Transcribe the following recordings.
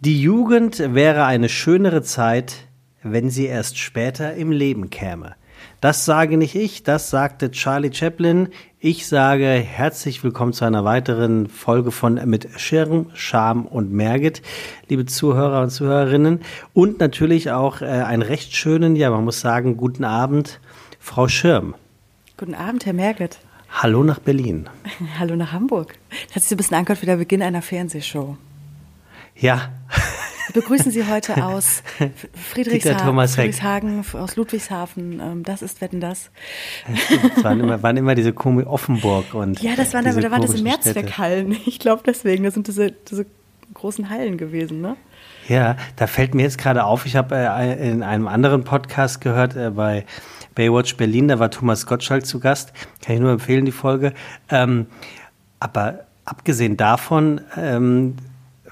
Die Jugend wäre eine schönere Zeit, wenn sie erst später im Leben käme. Das sage nicht ich, das sagte Charlie Chaplin. Ich sage herzlich willkommen zu einer weiteren Folge von Mit Schirm, Scham und Merget, liebe Zuhörer und Zuhörerinnen. Und natürlich auch äh, einen recht schönen, ja, man muss sagen, guten Abend, Frau Schirm. Guten Abend, Herr Merget. Hallo nach Berlin. Hallo nach Hamburg. Das hat sich ein bisschen angehört wie der Beginn einer Fernsehshow. Ja. Wir begrüßen Sie heute aus Friedrichshagen, Friedrichshagen aus Ludwigshafen. Ähm, das ist Wetten das. Es waren immer, waren immer diese Komik Offenburg und. Ja, das waren, da, da waren diese Mehrzweckhallen. Ich glaube deswegen, das sind diese, diese großen Hallen gewesen, ne? Ja, da fällt mir jetzt gerade auf, ich habe äh, in einem anderen Podcast gehört, äh, bei Baywatch Berlin, da war Thomas Gottschalk zu Gast. Kann ich nur empfehlen, die Folge. Ähm, aber abgesehen davon, ähm,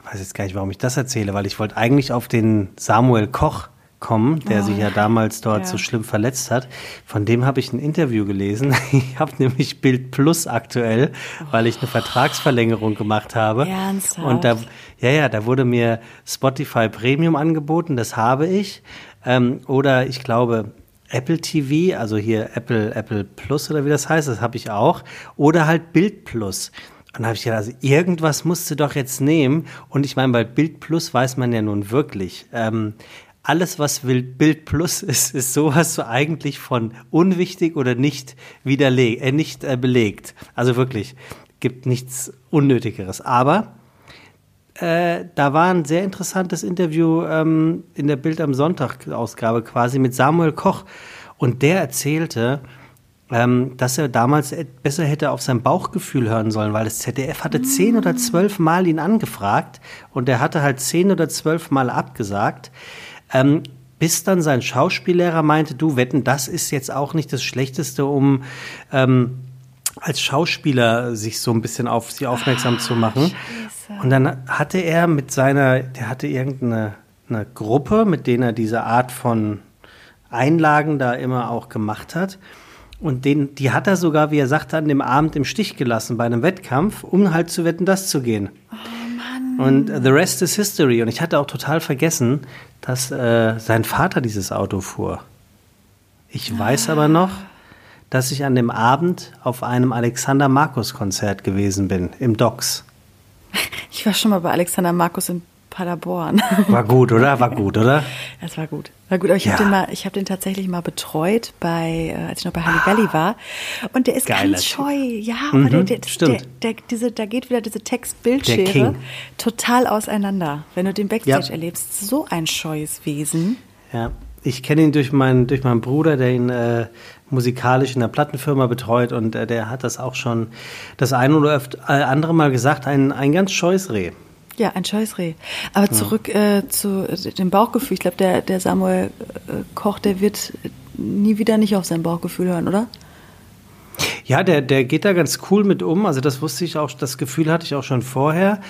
weiß jetzt gar nicht, warum ich das erzähle, weil ich wollte eigentlich auf den Samuel Koch kommen, der oh, sich ja damals dort ja. so schlimm verletzt hat. Von dem habe ich ein Interview gelesen. Ich habe nämlich Bild Plus aktuell, weil ich eine Vertragsverlängerung gemacht habe. Ernsthaft? Und da, ja, ja, da wurde mir Spotify Premium angeboten, das habe ich. Ähm, oder ich glaube Apple TV, also hier Apple, Apple Plus oder wie das heißt, das habe ich auch. Oder halt Bild Plus. Und dann habe ich gedacht, also irgendwas musst du doch jetzt nehmen. Und ich meine, bei Bild Plus weiß man ja nun wirklich, ähm, alles, was Bild Plus ist, ist sowas so eigentlich von unwichtig oder nicht widerlegt, äh, nicht äh, belegt. Also wirklich, gibt nichts Unnötigeres. Aber äh, da war ein sehr interessantes Interview ähm, in der Bild am Sonntag-Ausgabe quasi mit Samuel Koch. Und der erzählte, ähm, dass er damals besser hätte auf sein Bauchgefühl hören sollen, weil das ZDF hatte zehn oder zwölf Mal ihn angefragt und er hatte halt zehn oder zwölf Mal abgesagt. Ähm, bis dann sein Schauspiellehrer meinte, du wetten, das ist jetzt auch nicht das Schlechteste, um ähm, als Schauspieler sich so ein bisschen auf sie aufmerksam ah, zu machen. Scheiße. Und dann hatte er mit seiner, der hatte irgendeine eine Gruppe, mit denen er diese Art von Einlagen da immer auch gemacht hat. Und den, die hat er sogar, wie er sagte, an dem Abend im Stich gelassen bei einem Wettkampf, um halt zu wetten, das zu gehen. Oh Mann. Und the rest is history. Und ich hatte auch total vergessen, dass äh, sein Vater dieses Auto fuhr. Ich ah. weiß aber noch, dass ich an dem Abend auf einem Alexander Markus Konzert gewesen bin, im Docks. Ich war schon mal bei Alexander Markus im Paderborn. War gut, oder? War gut, oder? Das war gut. War gut, aber ich ja. habe den mal, ich habe den tatsächlich mal betreut bei, äh, als ich noch bei Halligalli war. Und der ist ganz scheu. Ja, mhm, aber der, der, stimmt. Der, der, diese, da geht wieder diese Text-Bildschere total auseinander. Wenn du den Backstage ja. erlebst, so ein scheues Wesen. Ja, ich kenne ihn durch meinen, durch meinen Bruder, der ihn äh, musikalisch in der Plattenfirma betreut und äh, der hat das auch schon das eine oder äh, andere Mal gesagt, ein, ein ganz scheues Reh. Ja, ein Scheußreh. Aber zurück ja. äh, zu äh, dem Bauchgefühl. Ich glaube, der, der Samuel äh, Koch, der wird nie wieder nicht auf sein Bauchgefühl hören, oder? Ja, der, der geht da ganz cool mit um. Also das wusste ich auch, das Gefühl hatte ich auch schon vorher.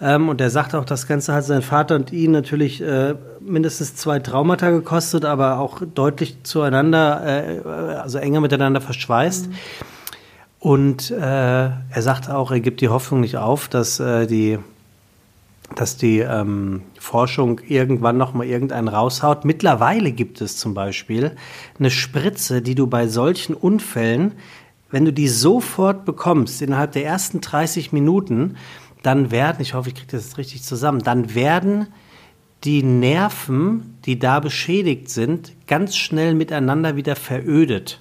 Ähm, und der sagt auch, das Ganze hat sein Vater und ihn natürlich äh, mindestens zwei Traumata gekostet, aber auch deutlich zueinander, äh, also enger miteinander verschweißt. Mhm. Und äh, er sagt auch, er gibt die Hoffnung nicht auf, dass äh, die dass die ähm, Forschung irgendwann noch mal irgendeinen raushaut. Mittlerweile gibt es zum Beispiel eine Spritze, die du bei solchen Unfällen, wenn du die sofort bekommst, innerhalb der ersten 30 Minuten, dann werden, ich hoffe, ich kriege das jetzt richtig zusammen, dann werden die Nerven, die da beschädigt sind, ganz schnell miteinander wieder verödet.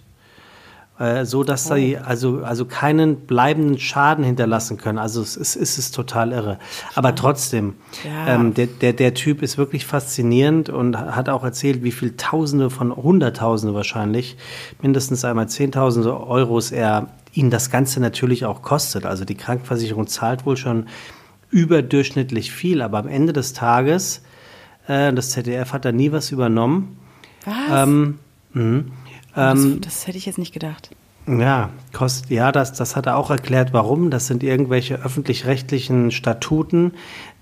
Äh, so dass oh. sie also, also keinen bleibenden Schaden hinterlassen können. Also es ist, es ist total irre. Aber trotzdem, ja. ähm, der, der, der Typ ist wirklich faszinierend und hat auch erzählt, wie viel Tausende von Hunderttausende wahrscheinlich, mindestens einmal Zehntausende Euros er ihn das Ganze natürlich auch kostet. Also die Krankenversicherung zahlt wohl schon überdurchschnittlich viel, aber am Ende des Tages, äh, das ZDF hat da nie was übernommen. Was? Ähm, mh. Das, ähm, das, hätte ich jetzt nicht gedacht. Ja, kost, ja, das, das hat er auch erklärt, warum. Das sind irgendwelche öffentlich-rechtlichen Statuten,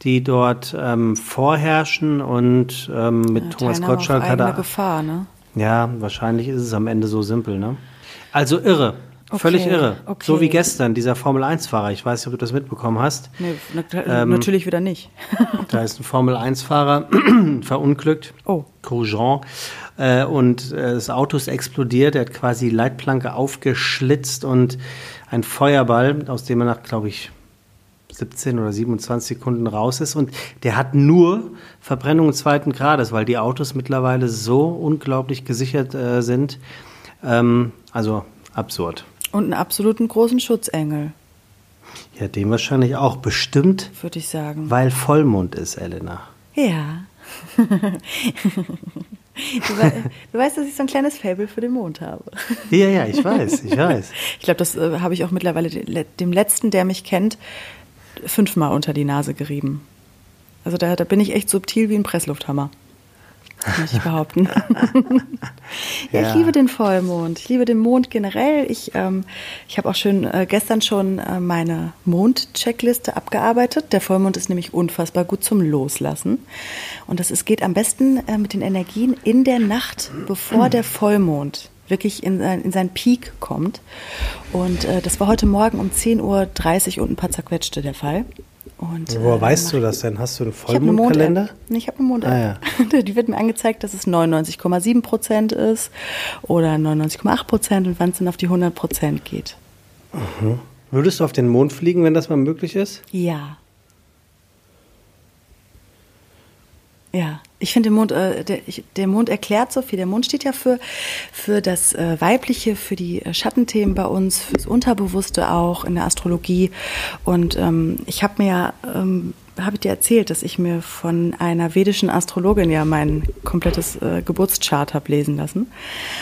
die dort ähm, vorherrschen und ähm, mit ja, Thomas Gottschalk hat er. Gefahr, ne? Ja, wahrscheinlich ist es am Ende so simpel, ne? Also irre. Völlig irre. okay. So wie gestern, dieser Formel-1-Fahrer. Ich weiß nicht, ob du das mitbekommen hast. Nee, na, Ähm, natürlich wieder nicht. Da ist ein Formel-1-Fahrer verunglückt. Oh. Grosjean. Äh, und äh, das Auto ist explodiert. Er hat quasi die Leitplanke aufgeschlitzt und ein Feuerball, aus dem er nach, glaube ich, 17 oder 27 Sekunden raus ist. Und der hat nur Verbrennungen zweiten Grades, weil die Autos mittlerweile so unglaublich gesichert äh, sind. Ähm, also absurd. Und einen absoluten großen Schutzengel, Ja, dem wahrscheinlich auch. Bestimmt, würde ich sagen. weil Vollmond ist, Elena. Ja. du, wei du weißt, dass ich so ein kleines Fable für den Mond habe. Ja, ja, ich weiß, ich weiß. Ich glaube, das äh, habe ich auch mittlerweile de- dem Letzten, der mich kennt, fünfmal unter die Nase gerieben. Also da, da bin ich echt subtil wie ein Presslufthammer. Möchte ich behaupten. ja, Ja. ich liebe den Vollmond. Ich liebe den Mond generell. Ich, ähm, ich habe auch schön äh, gestern schon äh, meine Mond-Checkliste abgearbeitet. Der Vollmond ist nämlich unfassbar gut zum Loslassen. Und das ist, geht am besten äh, mit den Energien in der Nacht, bevor der Vollmond wirklich in, sein, in seinen Peak kommt. Und äh, das war heute Morgen um 10.30 Uhr und ein paar zerquetschte der Fall. Und, Woher äh, weißt du das denn? Hast du einen ich habe eine Mond Vollmondkalender? Habe eine Mond Ah, Die wird mir angezeigt, dass es 99,7 Prozent ist oder 99,8 Prozent und wann es dann auf die 100 Prozent geht. Würdest du auf den Mond fliegen, wenn das mal möglich ist? Ja. Ja, ich finde, der Mond, äh, der, ich, der Mond erklärt so viel. Der Mond steht ja für, für das äh, Weibliche, für die äh, Schattenthemen bei uns, fürs Unterbewusste auch in der Astrologie. Und ähm, ich habe mir ja, ähm, habe ich dir erzählt, dass ich mir von einer vedischen Astrologin ja mein komplettes äh, Geburtschart habe lesen lassen.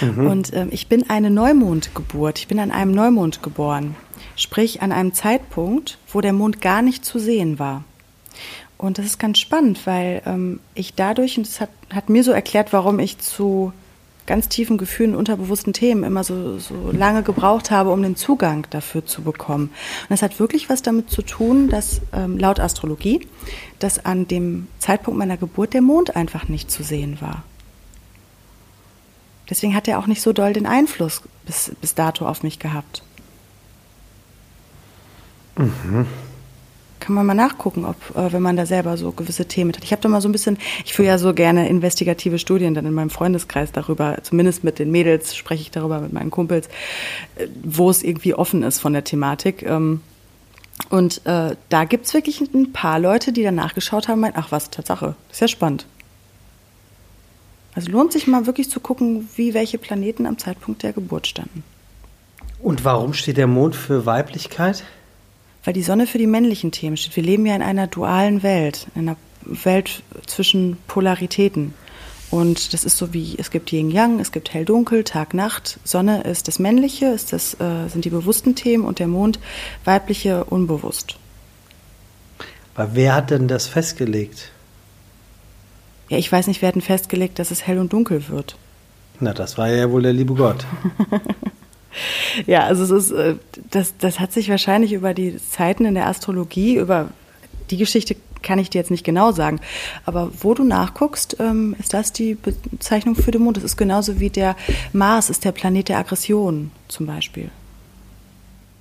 Und ähm, ich bin eine Neumondgeburt. Ich bin an einem Neumond geboren. Sprich, an einem Zeitpunkt, wo der Mond gar nicht zu sehen war. Und das ist ganz spannend, weil ähm, ich dadurch, und das hat, hat mir so erklärt, warum ich zu ganz tiefen Gefühlen, unterbewussten Themen immer so, so lange gebraucht habe, um den Zugang dafür zu bekommen. Und das hat wirklich was damit zu tun, dass ähm, laut Astrologie, dass an dem Zeitpunkt meiner Geburt der Mond einfach nicht zu sehen war. Deswegen hat er auch nicht so doll den Einfluss bis, bis dato auf mich gehabt. Kann man mal nachgucken, ob, äh, wenn man da selber so gewisse Themen hat. Ich habe da mal so ein bisschen, ich führe ja so gerne investigative Studien dann in meinem Freundeskreis darüber, zumindest mit den Mädels spreche ich darüber mit meinen Kumpels, äh, wo es irgendwie offen ist von der Thematik. Ähm, und äh, da gibt's wirklich ein paar Leute, die dann nachgeschaut haben meinen, ach was, Tatsache, ist ja spannend. Also lohnt sich mal wirklich zu gucken, wie welche Planeten am Zeitpunkt der Geburt standen. Und warum steht der Mond für Weiblichkeit? Weil die Sonne für die männlichen Themen steht. Wir leben ja in einer dualen Welt, in einer Welt zwischen Polaritäten. Und das ist so wie, es gibt Yin-Yang, es gibt Hell-Dunkel, Tag-Nacht. Sonne ist das Männliche, ist das, äh, sind die bewussten Themen und der Mond weibliche, unbewusst. Weil wer hat denn das festgelegt? Ja, ich weiß nicht, wir hatten festgelegt, dass es hell und dunkel wird. Na, das war ja wohl der liebe Gott. Ja, also es ist, äh, das, das hat sich wahrscheinlich über die Zeiten in der Astrologie, über die Geschichte kann ich dir jetzt nicht genau sagen, aber wo du nachguckst, ähm, ist das die Bezeichnung für den Mond. Das ist genauso wie der Mars ist der Planet der Aggression zum Beispiel.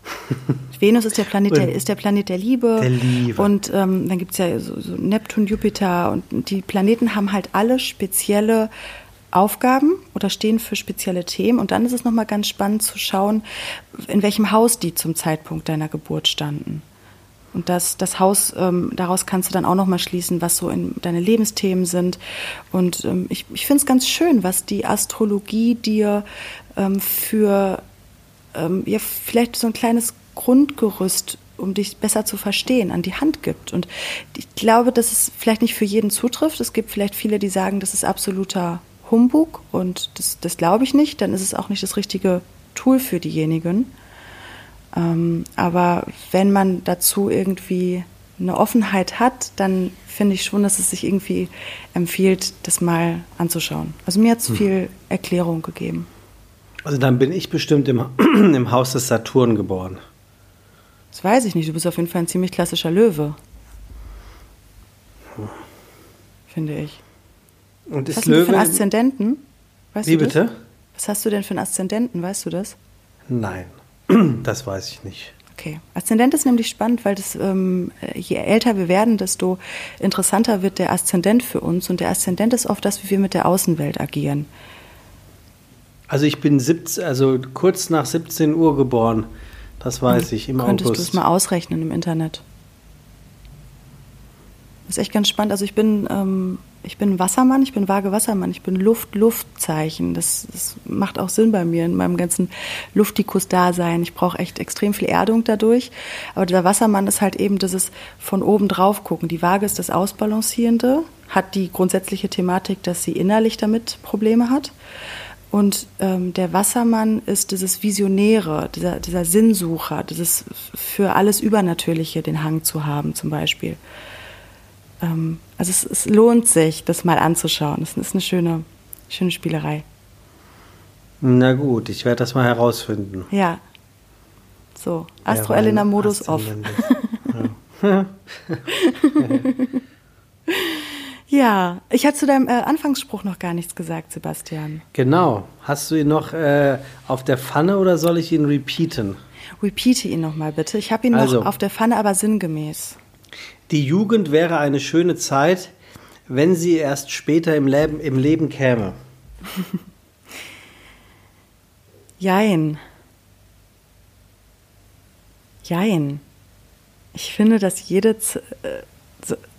Venus ist der Planet der, ist der Planet der Liebe. Der Liebe. Und ähm, dann gibt's ja so, so Neptun, Jupiter und die Planeten haben halt alle spezielle Aufgaben oder stehen für spezielle Themen. Und dann ist es nochmal ganz spannend zu schauen, in welchem Haus die zum Zeitpunkt deiner Geburt standen. Und das, das Haus, ähm, daraus kannst du dann auch nochmal schließen, was so in deine Lebensthemen sind. Und ähm, ich, ich finde es ganz schön, was die Astrologie dir ähm, für ähm, ja, vielleicht so ein kleines Grundgerüst, um dich besser zu verstehen, an die Hand gibt. Und ich glaube, dass es vielleicht nicht für jeden zutrifft. Es gibt vielleicht viele, die sagen, das ist absoluter Humbug und das, das glaube ich nicht. Dann ist es auch nicht das richtige Tool für diejenigen. Ähm, aber wenn man dazu irgendwie eine Offenheit hat, dann finde ich schon, dass es sich irgendwie empfiehlt, das mal anzuschauen. Also mir hat es viel Erklärung gegeben. Also dann bin ich bestimmt im, im Haus des Saturn geboren. Das weiß ich nicht. Du bist auf jeden Fall ein ziemlich klassischer Löwe. Finde ich. Und Was ist hast du denn für Löwe. einen Aszendenten? Weißt Wie bitte? Was hast du denn für einen Aszendenten? Weißt du das? Nein. Das weiß ich nicht. Okay. Aszendent ist nämlich spannend, weil das, ähm, je älter wir werden, desto interessanter wird der Aszendent für uns. Und der Aszendent ist oft das, wie wir mit der Außenwelt agieren. Also ich bin 17, also kurz nach 17 Uhr geboren. Das weiß ich, im Könntest August. du es mal ausrechnen im Internet? Das ist echt ganz spannend. Also ich bin, ähm, ich bin Wassermann, ich bin vage Wassermann, ich bin Luft-Luftzeichen. Das, das macht auch Sinn bei mir in meinem ganzen Luftikus-Dasein. Ich brauche echt extrem viel Erdung dadurch. Aber der Wassermann ist halt eben dieses von oben drauf gucken. Die Waage ist das Ausbalancierende, hat die grundsätzliche Thematik, dass sie innerlich damit Probleme hat. Und ähm, der Wassermann ist dieses Visionäre, dieser, dieser Sinnsucher, dieses für alles Übernatürliche den Hang zu haben zum Beispiel. Ähm, also es, es, lohnt sich, das mal anzuschauen. Es ist eine schöne, schöne Spielerei. Na gut, ich werde das mal herausfinden. Ja. So, Astro Elena Modus off. Ja. Ja, ich hatte zu deinem äh, Anfangsspruch noch gar nichts gesagt, Sebastian. Genau. Hast du ihn noch äh, auf der Pfanne oder soll ich ihn repeaten? Repeate ihn nochmal bitte. Ich habe ihn also, noch auf der Pfanne, aber sinngemäß. Die Jugend wäre eine schöne Zeit, wenn sie erst später im Leben, im Leben käme. Jein. Jein. Ich finde, dass jede Z äh,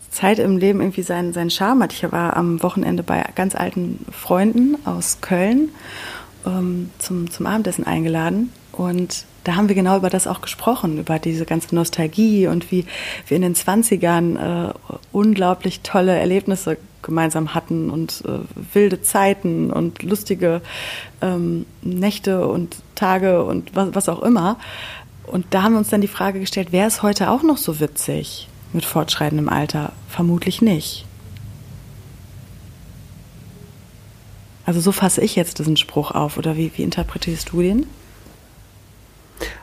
Zeit im Leben irgendwie seinen, seinen Charme hat. Ich war am Wochenende bei ganz alten Freunden aus Köln ähm, zum, zum Abendessen eingeladen und da haben wir genau über das auch gesprochen, über diese ganze Nostalgie und wie wir in den 20ern äh, unglaublich tolle Erlebnisse gemeinsam hatten und äh, wilde Zeiten und lustige ähm, Nächte und Tage und was, was auch immer. Und da haben wir uns dann die Frage gestellt, wäre es heute auch noch so witzig mit fortschreitendem Alter? Vermutlich nicht. Also so fasse ich jetzt diesen Spruch auf, oder wie, wie interpretierst du den?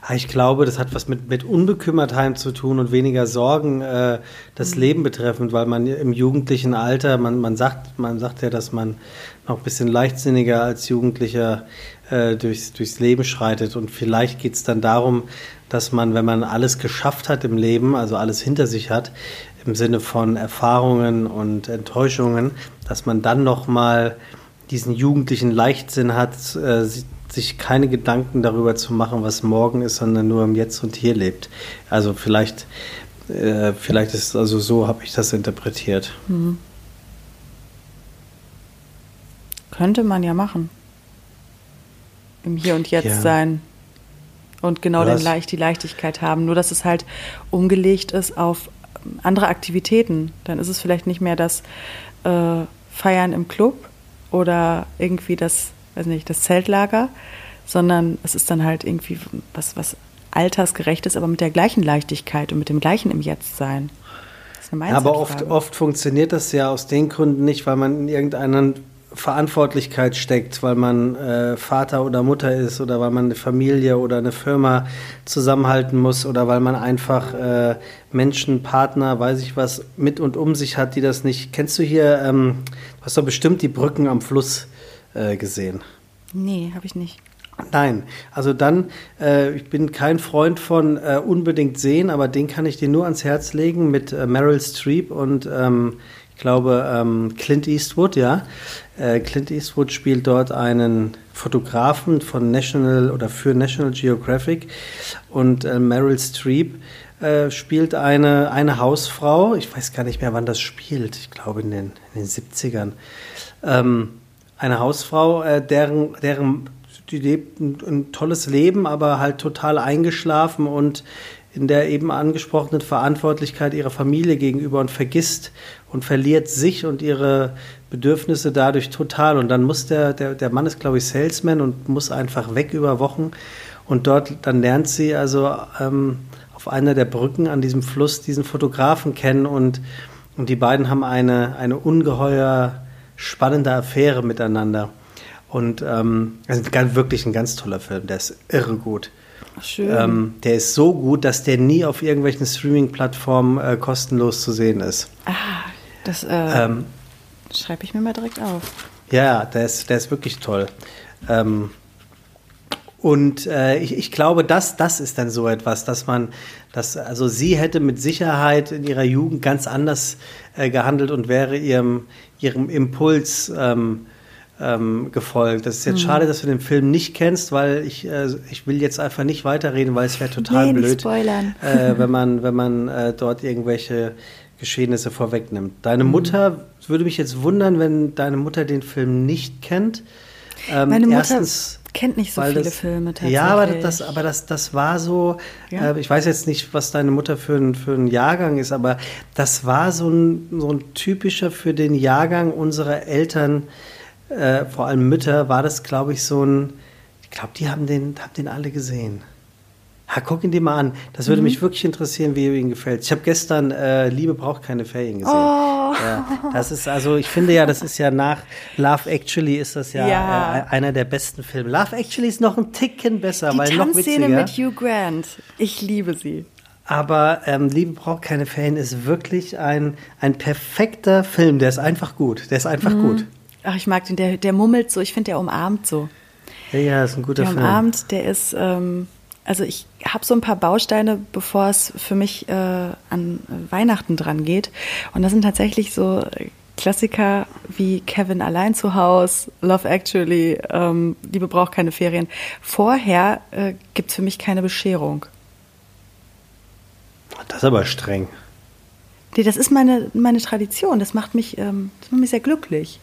Ah, ich glaube, das hat was mit, mit Unbekümmertheit zu tun und weniger Sorgen äh, das mhm. Leben betreffend, weil man im jugendlichen Alter, man, man, sagt, man sagt ja, dass man noch ein bisschen leichtsinniger als Jugendlicher äh, durchs, durchs Leben schreitet. Und vielleicht geht es dann darum, dass man, wenn man alles geschafft hat im Leben, also alles hinter sich hat, im Sinne von Erfahrungen und Enttäuschungen, dass man dann noch mal diesen jugendlichen Leichtsinn hat, äh, sich keine Gedanken darüber zu machen, was morgen ist, sondern nur im Jetzt und Hier lebt. Also vielleicht, äh, vielleicht ist also so, habe ich das interpretiert. Mhm. Könnte man ja machen. Im Hier und Jetzt ja. sein. Und genau den Leicht, die Leichtigkeit haben. Nur, dass es halt umgelegt ist auf andere Aktivitäten. Dann ist es vielleicht nicht mehr das äh, Feiern im Club oder irgendwie das weiß nicht, das Zeltlager, sondern es ist dann halt irgendwie was, was altersgerecht ist, aber mit der gleichen Leichtigkeit und mit dem gleichen im Jetzt sein. aber oft, oft funktioniert das ja aus den Gründen nicht, weil man in irgendeiner Verantwortlichkeit steckt, weil man äh, Vater oder Mutter ist oder weil man eine Familie oder eine Firma zusammenhalten muss oder weil man einfach äh, Menschen, Partner, weiß ich was, mit und um sich hat, die das nicht. Kennst du hier, ähm, du hast doch bestimmt die Brücken am Fluss äh, gesehen? Nee, habe ich nicht. Nein, also dann, äh, ich bin kein Freund von äh, unbedingt sehen, aber den kann ich dir nur ans Herz legen mit äh, Meryl Streep und ähm, ich glaube ähm, Clint Eastwood, ja. Äh, Clint Eastwood spielt dort einen Fotografen von National oder für National Geographic und äh, Meryl Streep spielt eine, eine Hausfrau, ich weiß gar nicht mehr, wann das spielt, ich glaube in den, in den 70ern. Ähm, eine Hausfrau, äh, deren, deren die lebt ein, ein, tolles Leben, aber halt total eingeschlafen und in der eben angesprochenen Verantwortlichkeit ihrer Familie gegenüber und vergisst und verliert sich und ihre Bedürfnisse dadurch total. Und dann muss der, der, der Mann ist, glaube ich, Salesman und muss einfach weg über Wochen. Und dort, dann lernt sie also ähm, auf einer der Brücken an diesem Fluss diesen Fotografen kennen und, und die beiden haben eine, eine ungeheuer spannende Affäre miteinander. Und ähm, also wirklich ein ganz toller Film, der ist irre gut. Schön. Ähm, der ist so gut, dass der nie auf irgendwelchen Streaming-Plattformen äh, kostenlos zu sehen ist. Ah, das äh, ähm, schreibe ich mir mal direkt auf. Ja, der ist, der ist wirklich toll. Ähm, Und äh, ich, ich glaube, das, das ist dann so etwas, dass man, dass, also sie hätte mit Sicherheit in ihrer Jugend ganz anders äh, gehandelt und wäre ihrem, ihrem Impuls ähm, ähm, gefolgt. Das ist jetzt mhm. schade, dass du den Film nicht kennst, weil ich, äh, ich will jetzt einfach nicht weiterreden, weil es wäre total nee, blöd, äh, wenn man, wenn man äh, dort irgendwelche Geschehnisse vorwegnimmt. Deine mhm. Mutter, würde mich jetzt wundern, wenn deine Mutter den Film nicht kennt. Ähm, Meine Mutter erstens, kennt nicht so viele das, Filme tatsächlich. Ja, aber das, aber das, das war so, ja. äh, ich weiß jetzt nicht, was deine Mutter für ein, für ein Jahrgang ist, aber das war so ein, so ein typischer für den Jahrgang unserer Eltern, äh, vor allem Mütter, war das, glaube ich, so ein, ich glaube, die haben den, haben den alle gesehen. Ha, guck ihn dir mal an. Das würde mhm. mich wirklich interessieren, wie ihm gefällt. Ich habe gestern äh, Liebe braucht keine Ferien gesehen. Oh. Ja, das ist also, ich finde ja, das ist ja nach Love Actually ist das ja, ja. Äh, einer der besten Filme. Love Actually ist noch ein Ticken besser, Die weil noch witziger. mit Hugh Grant. Ich liebe sie. Aber ähm, Liebe braucht keine Ferien ist wirklich ein, ein perfekter Film. Der ist einfach gut. Der ist einfach mhm. gut. Ach, ich mag den. Der, der mummelt so. Ich finde, der umarmt so. Ja, ja, ist ein guter der Film. Der umarmt, der ist. Ähm, also ich habe so ein paar Bausteine, bevor es für mich äh, an Weihnachten dran geht. Und das sind tatsächlich so Klassiker wie Kevin allein zu Haus, Love Actually, ähm, Liebe braucht keine Ferien. Vorher äh, gibt es für mich keine Bescherung. Das ist aber streng. Nee, das ist meine, meine Tradition. Das macht mich, ähm, das macht mich sehr glücklich.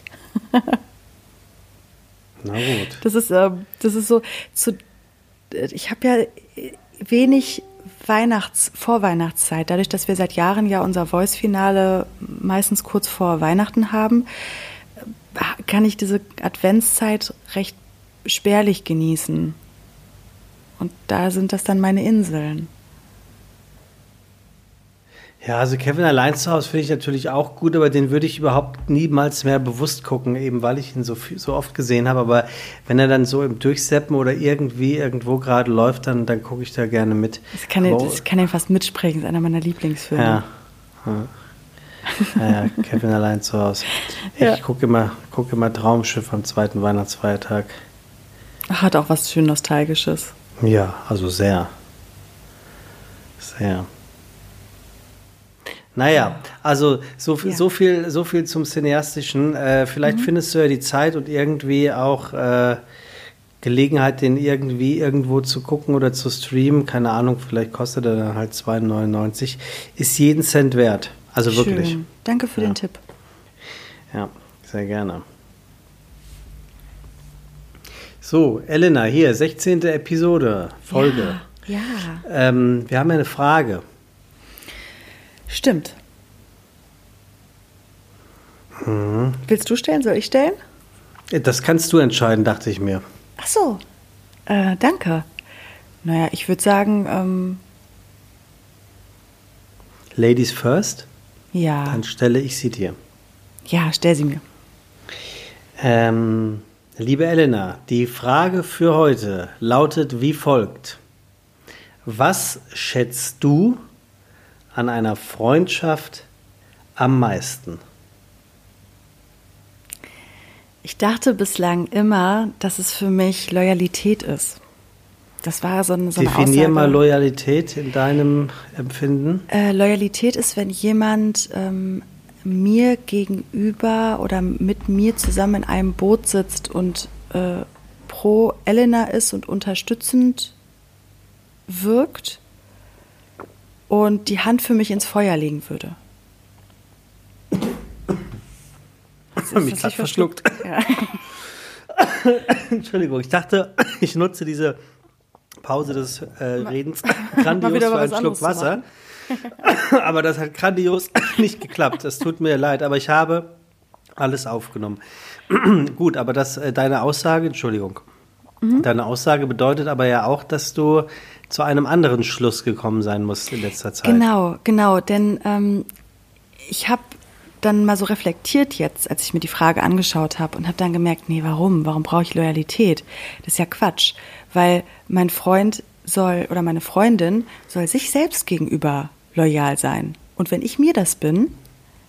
Na gut. Das ist, ähm, das ist so, zu, ich habe ja wenig Weihnachts-, Vorweihnachtszeit. Dadurch, dass wir seit Jahren ja unser Voice-Finale meistens kurz vor Weihnachten haben, kann ich diese Adventszeit recht spärlich genießen. Und da sind das dann meine Inseln. Ja, also Kevin allein zu Hause finde ich natürlich auch gut, aber den würde ich überhaupt niemals mehr bewusst gucken, eben weil ich ihn so, so oft gesehen habe. Aber wenn er dann so im Durchseppen oder irgendwie irgendwo gerade läuft, dann, dann gucke ich da gerne mit. Das kann, aber, das kann er fast mitsprechen, das ist einer meiner Lieblingsfilme. Ja. ja. ja, Kevin allein zu Hause. Ich ja. gucke immer, guck immer Traumschiff am zweiten Weihnachtsfeiertag. Hat auch was schön Nostalgisches. Ja, also sehr. Sehr. Naja, also so, ja. so, viel, so viel zum Cineastischen. Äh, vielleicht mhm. findest du ja die Zeit und irgendwie auch äh, Gelegenheit, den irgendwie irgendwo zu gucken oder zu streamen. Keine Ahnung, vielleicht kostet er dann halt 2,99. Ist jeden Cent wert. Also Schön. wirklich. Danke für ja. den Tipp. Ja, sehr gerne. So, Elena, hier, 16. Episode, Folge. Ja. ja. Ähm, wir haben eine Frage. Stimmt. Mhm. Willst du stellen? Soll ich stellen? Das kannst du entscheiden, dachte ich mir. Ach so. Äh, danke. Naja, ich würde sagen. Ähm Ladies first? Ja. Dann stelle ich sie dir. Ja, stell sie mir. Ähm, liebe Elena, die Frage für heute lautet wie folgt. Was schätzt du an einer Freundschaft am meisten? Ich dachte bislang immer, dass es für mich Loyalität ist. Das war so, eine, so eine Definier mal Loyalität in deinem Empfinden. Äh, Loyalität ist, wenn jemand ähm, mir gegenüber oder mit mir zusammen in einem Boot sitzt und äh, pro Elena ist und unterstützend wirkt und die Hand für mich ins Feuer legen würde. Mich gerade verschluckt. Ja. Entschuldigung, ich dachte, ich nutze diese Pause des äh, Redens grandios für einen Schluck Wasser. aber das hat grandios nicht geklappt. Es tut mir leid, aber ich habe alles aufgenommen. Gut, aber das, äh, deine Aussage, Entschuldigung, mhm. deine Aussage bedeutet aber ja auch, dass du zu einem anderen Schluss gekommen sein muss in letzter Zeit. Genau, genau, denn ähm, ich habe dann mal so reflektiert jetzt, als ich mir die Frage angeschaut habe und habe dann gemerkt, nee, warum? Warum brauche ich Loyalität? Das ist ja Quatsch, weil mein Freund soll oder meine Freundin soll sich selbst gegenüber loyal sein. Und wenn ich mir das bin,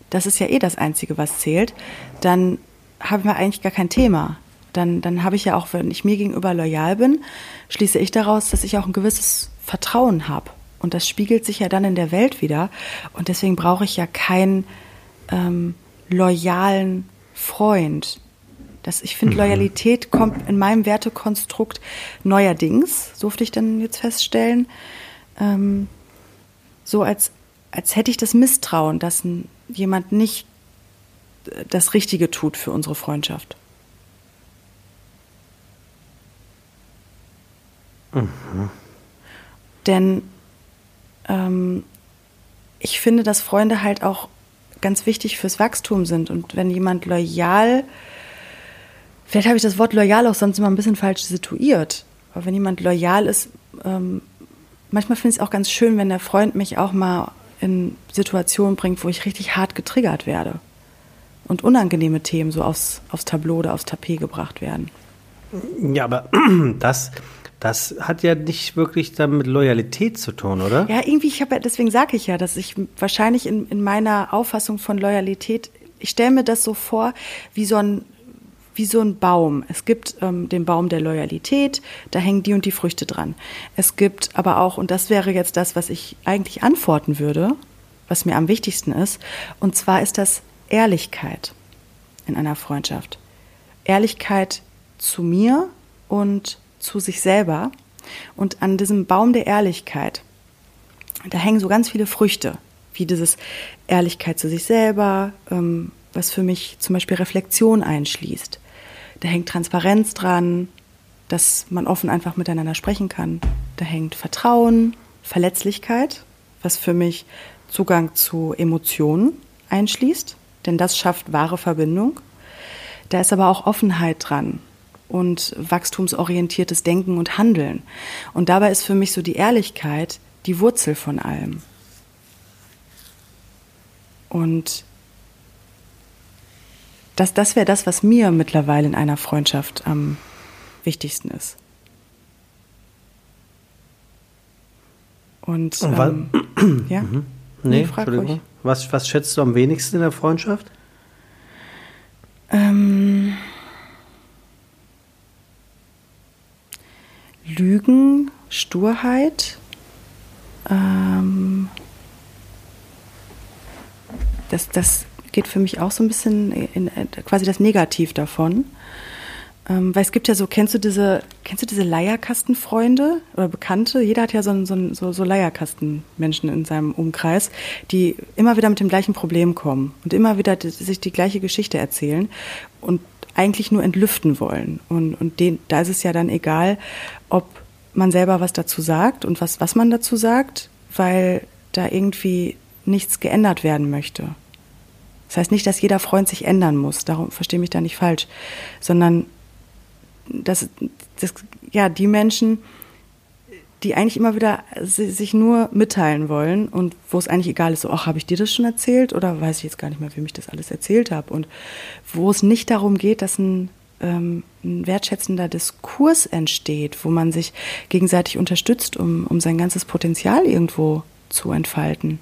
das ist ja eh das Einzige, was zählt, dann habe ich mir eigentlich gar kein Thema. Dann, dann habe ich ja auch, wenn ich mir gegenüber loyal bin, schließe ich daraus, dass ich auch ein gewisses Vertrauen habe. Und das spiegelt sich ja dann in der Welt wieder. Und deswegen brauche ich ja keinen ähm, loyalen Freund. Das, ich finde, mhm. Loyalität kommt in meinem Wertekonstrukt neuerdings, so durfte ich dann jetzt feststellen, ähm, so als, als hätte ich das Misstrauen, dass ein, jemand nicht das Richtige tut für unsere Freundschaft. Mhm. Denn ähm, ich finde, dass Freunde halt auch ganz wichtig fürs Wachstum sind. Und wenn jemand loyal, vielleicht habe ich das Wort loyal auch sonst immer ein bisschen falsch situiert, aber wenn jemand loyal ist, ähm, manchmal finde ich es auch ganz schön, wenn der Freund mich auch mal in Situationen bringt, wo ich richtig hart getriggert werde und unangenehme Themen so aufs, aufs Tableau oder aufs Tapet gebracht werden. Ja, aber das, das hat ja nicht wirklich dann mit Loyalität zu tun, oder? Ja, irgendwie, ich habe deswegen sage ich ja, dass ich wahrscheinlich in, in meiner Auffassung von Loyalität, ich stelle mir das so vor, wie so ein wie so ein Baum. Es gibt ähm, den Baum der Loyalität, da hängen die und die Früchte dran. Es gibt aber auch, und das wäre jetzt das, was ich eigentlich antworten würde, was mir am wichtigsten ist, und zwar ist das Ehrlichkeit in einer Freundschaft. Ehrlichkeit zu mir und zu sich selber. Und an diesem Baum der Ehrlichkeit, da hängen so ganz viele Früchte, wie dieses Ehrlichkeit zu sich selber, ähm, was für mich zum Beispiel Reflexion einschließt. Da hängt Transparenz dran, dass man offen einfach miteinander sprechen kann. Da hängt Vertrauen, Verletzlichkeit, was für mich Zugang zu Emotionen einschließt, denn das schafft wahre Verbindung. Da ist aber auch Offenheit dran, und wachstumsorientiertes Denken und Handeln. Und dabei ist für mich so die Ehrlichkeit die Wurzel von allem. Und das, das wäre das, was mir mittlerweile in einer Freundschaft am wichtigsten ist. Und, Und ähm, ja? Mhm. Nee, Entschuldigung. Was, was schätzt du am wenigsten in der Freundschaft? Ähm, Lügen, Sturheit, ähm, das, das geht für mich auch so ein bisschen in, in quasi das Negativ davon. Ähm, weil es gibt ja so, kennst du diese, kennst du diese Leierkastenfreunde oder Bekannte? Jeder hat ja so, so, so, so Leierkastenmenschen in seinem Umkreis, die immer wieder mit dem gleichen Problem kommen und immer wieder sich die gleiche Geschichte erzählen. Und eigentlich nur entlüften wollen. Und, und den, da ist es ja dann egal, ob man selber was dazu sagt und was, was man dazu sagt, weil da irgendwie nichts geändert werden möchte. Das heißt nicht, dass jeder Freund sich ändern muss, darum verstehe mich da nicht falsch, sondern dass, dass ja, die Menschen, die eigentlich immer wieder sich nur mitteilen wollen und wo es eigentlich egal ist, so, ach, habe ich dir das schon erzählt oder weiß ich jetzt gar nicht mehr, wem ich das alles erzählt habe und wo es nicht darum geht, dass ein, ähm, ein wertschätzender Diskurs entsteht, wo man sich gegenseitig unterstützt, um, um sein ganzes Potenzial irgendwo zu entfalten.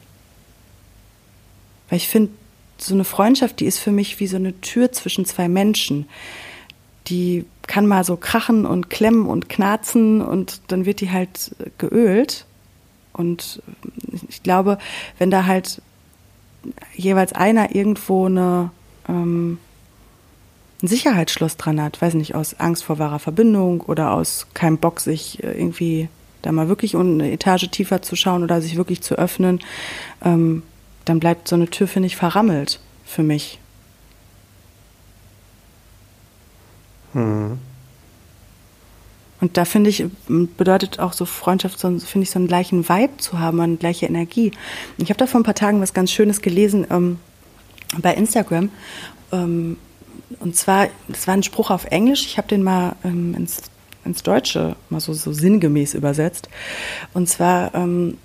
Weil ich finde, so eine Freundschaft, die ist für mich wie so eine Tür zwischen zwei Menschen die kann mal so krachen und klemmen und knarzen und dann wird die halt geölt. Und ich glaube, wenn da halt jeweils einer irgendwo eine, ähm, ein Sicherheitsschloss dran hat, weiß nicht, aus Angst vor wahrer Verbindung oder aus keinem Bock, sich irgendwie da mal wirklich eine Etage tiefer zu schauen oder sich wirklich zu öffnen, ähm, dann bleibt so eine Tür, finde ich, verrammelt für mich. Mhm. Und da finde ich, bedeutet auch so Freundschaft, so, finde ich, so einen gleichen Vibe zu haben, eine gleiche Energie. Ich habe da vor ein paar Tagen was ganz Schönes gelesen ähm, bei Instagram. Ähm, und zwar, das war ein Spruch auf Englisch, ich habe den mal ähm, ins, ins Deutsche mal so, so sinngemäß übersetzt. Und zwar ähm,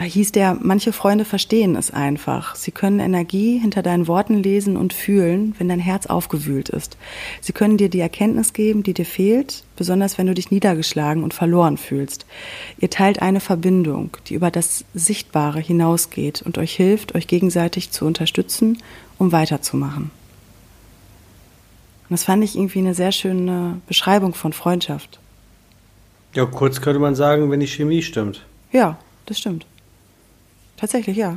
hieß der, manche Freunde verstehen es einfach. Sie können Energie hinter deinen Worten lesen und fühlen, wenn dein Herz aufgewühlt ist. Sie können dir die Erkenntnis geben, die dir fehlt, besonders wenn du dich niedergeschlagen und verloren fühlst. Ihr teilt eine Verbindung, die über das Sichtbare hinausgeht und euch hilft, euch gegenseitig zu unterstützen, um weiterzumachen. das fand ich irgendwie eine sehr schöne Beschreibung von Freundschaft. Ja, kurz könnte man sagen, wenn die Chemie stimmt. Ja, das stimmt. Tatsächlich, ja,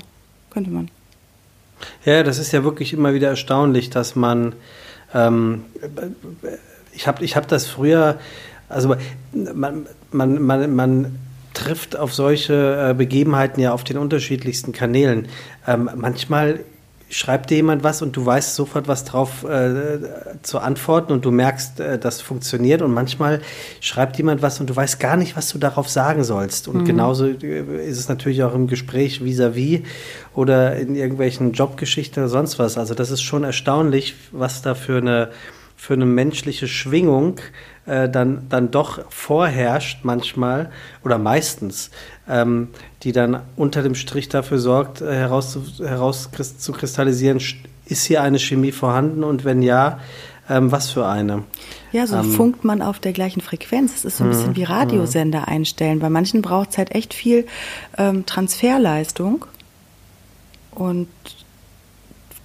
könnte man. Ja, das ist ja wirklich immer wieder erstaunlich, dass man, ähm, ich habe ich hab das früher, also man, man, man, man trifft auf solche äh, Begebenheiten ja auf den unterschiedlichsten Kanälen. Ähm, manchmal schreibt dir jemand was und du weißt sofort was drauf äh, zu antworten und du merkst, äh, das funktioniert und manchmal schreibt jemand was und du weißt gar nicht, was du darauf sagen sollst. Und mhm. genauso äh, ist es natürlich auch im Gespräch vis-à-vis -vis oder in irgendwelchen Jobgeschichten oder sonst was. Also das ist schon erstaunlich, was da für eine, für eine menschliche Schwingung äh, dann, dann doch vorherrscht manchmal oder meistens, ähm, die dann unter dem Strich dafür sorgt, äh, heraus, heraus zu kristallisieren, ist hier eine Chemie vorhanden und wenn ja, ähm, was für eine? Ja, so ähm, funkt man auf der gleichen Frequenz. Es ist so ein bisschen mhm, wie Radiosender mhm. einstellen. Bei manchen braucht es halt echt viel ähm, Transferleistung und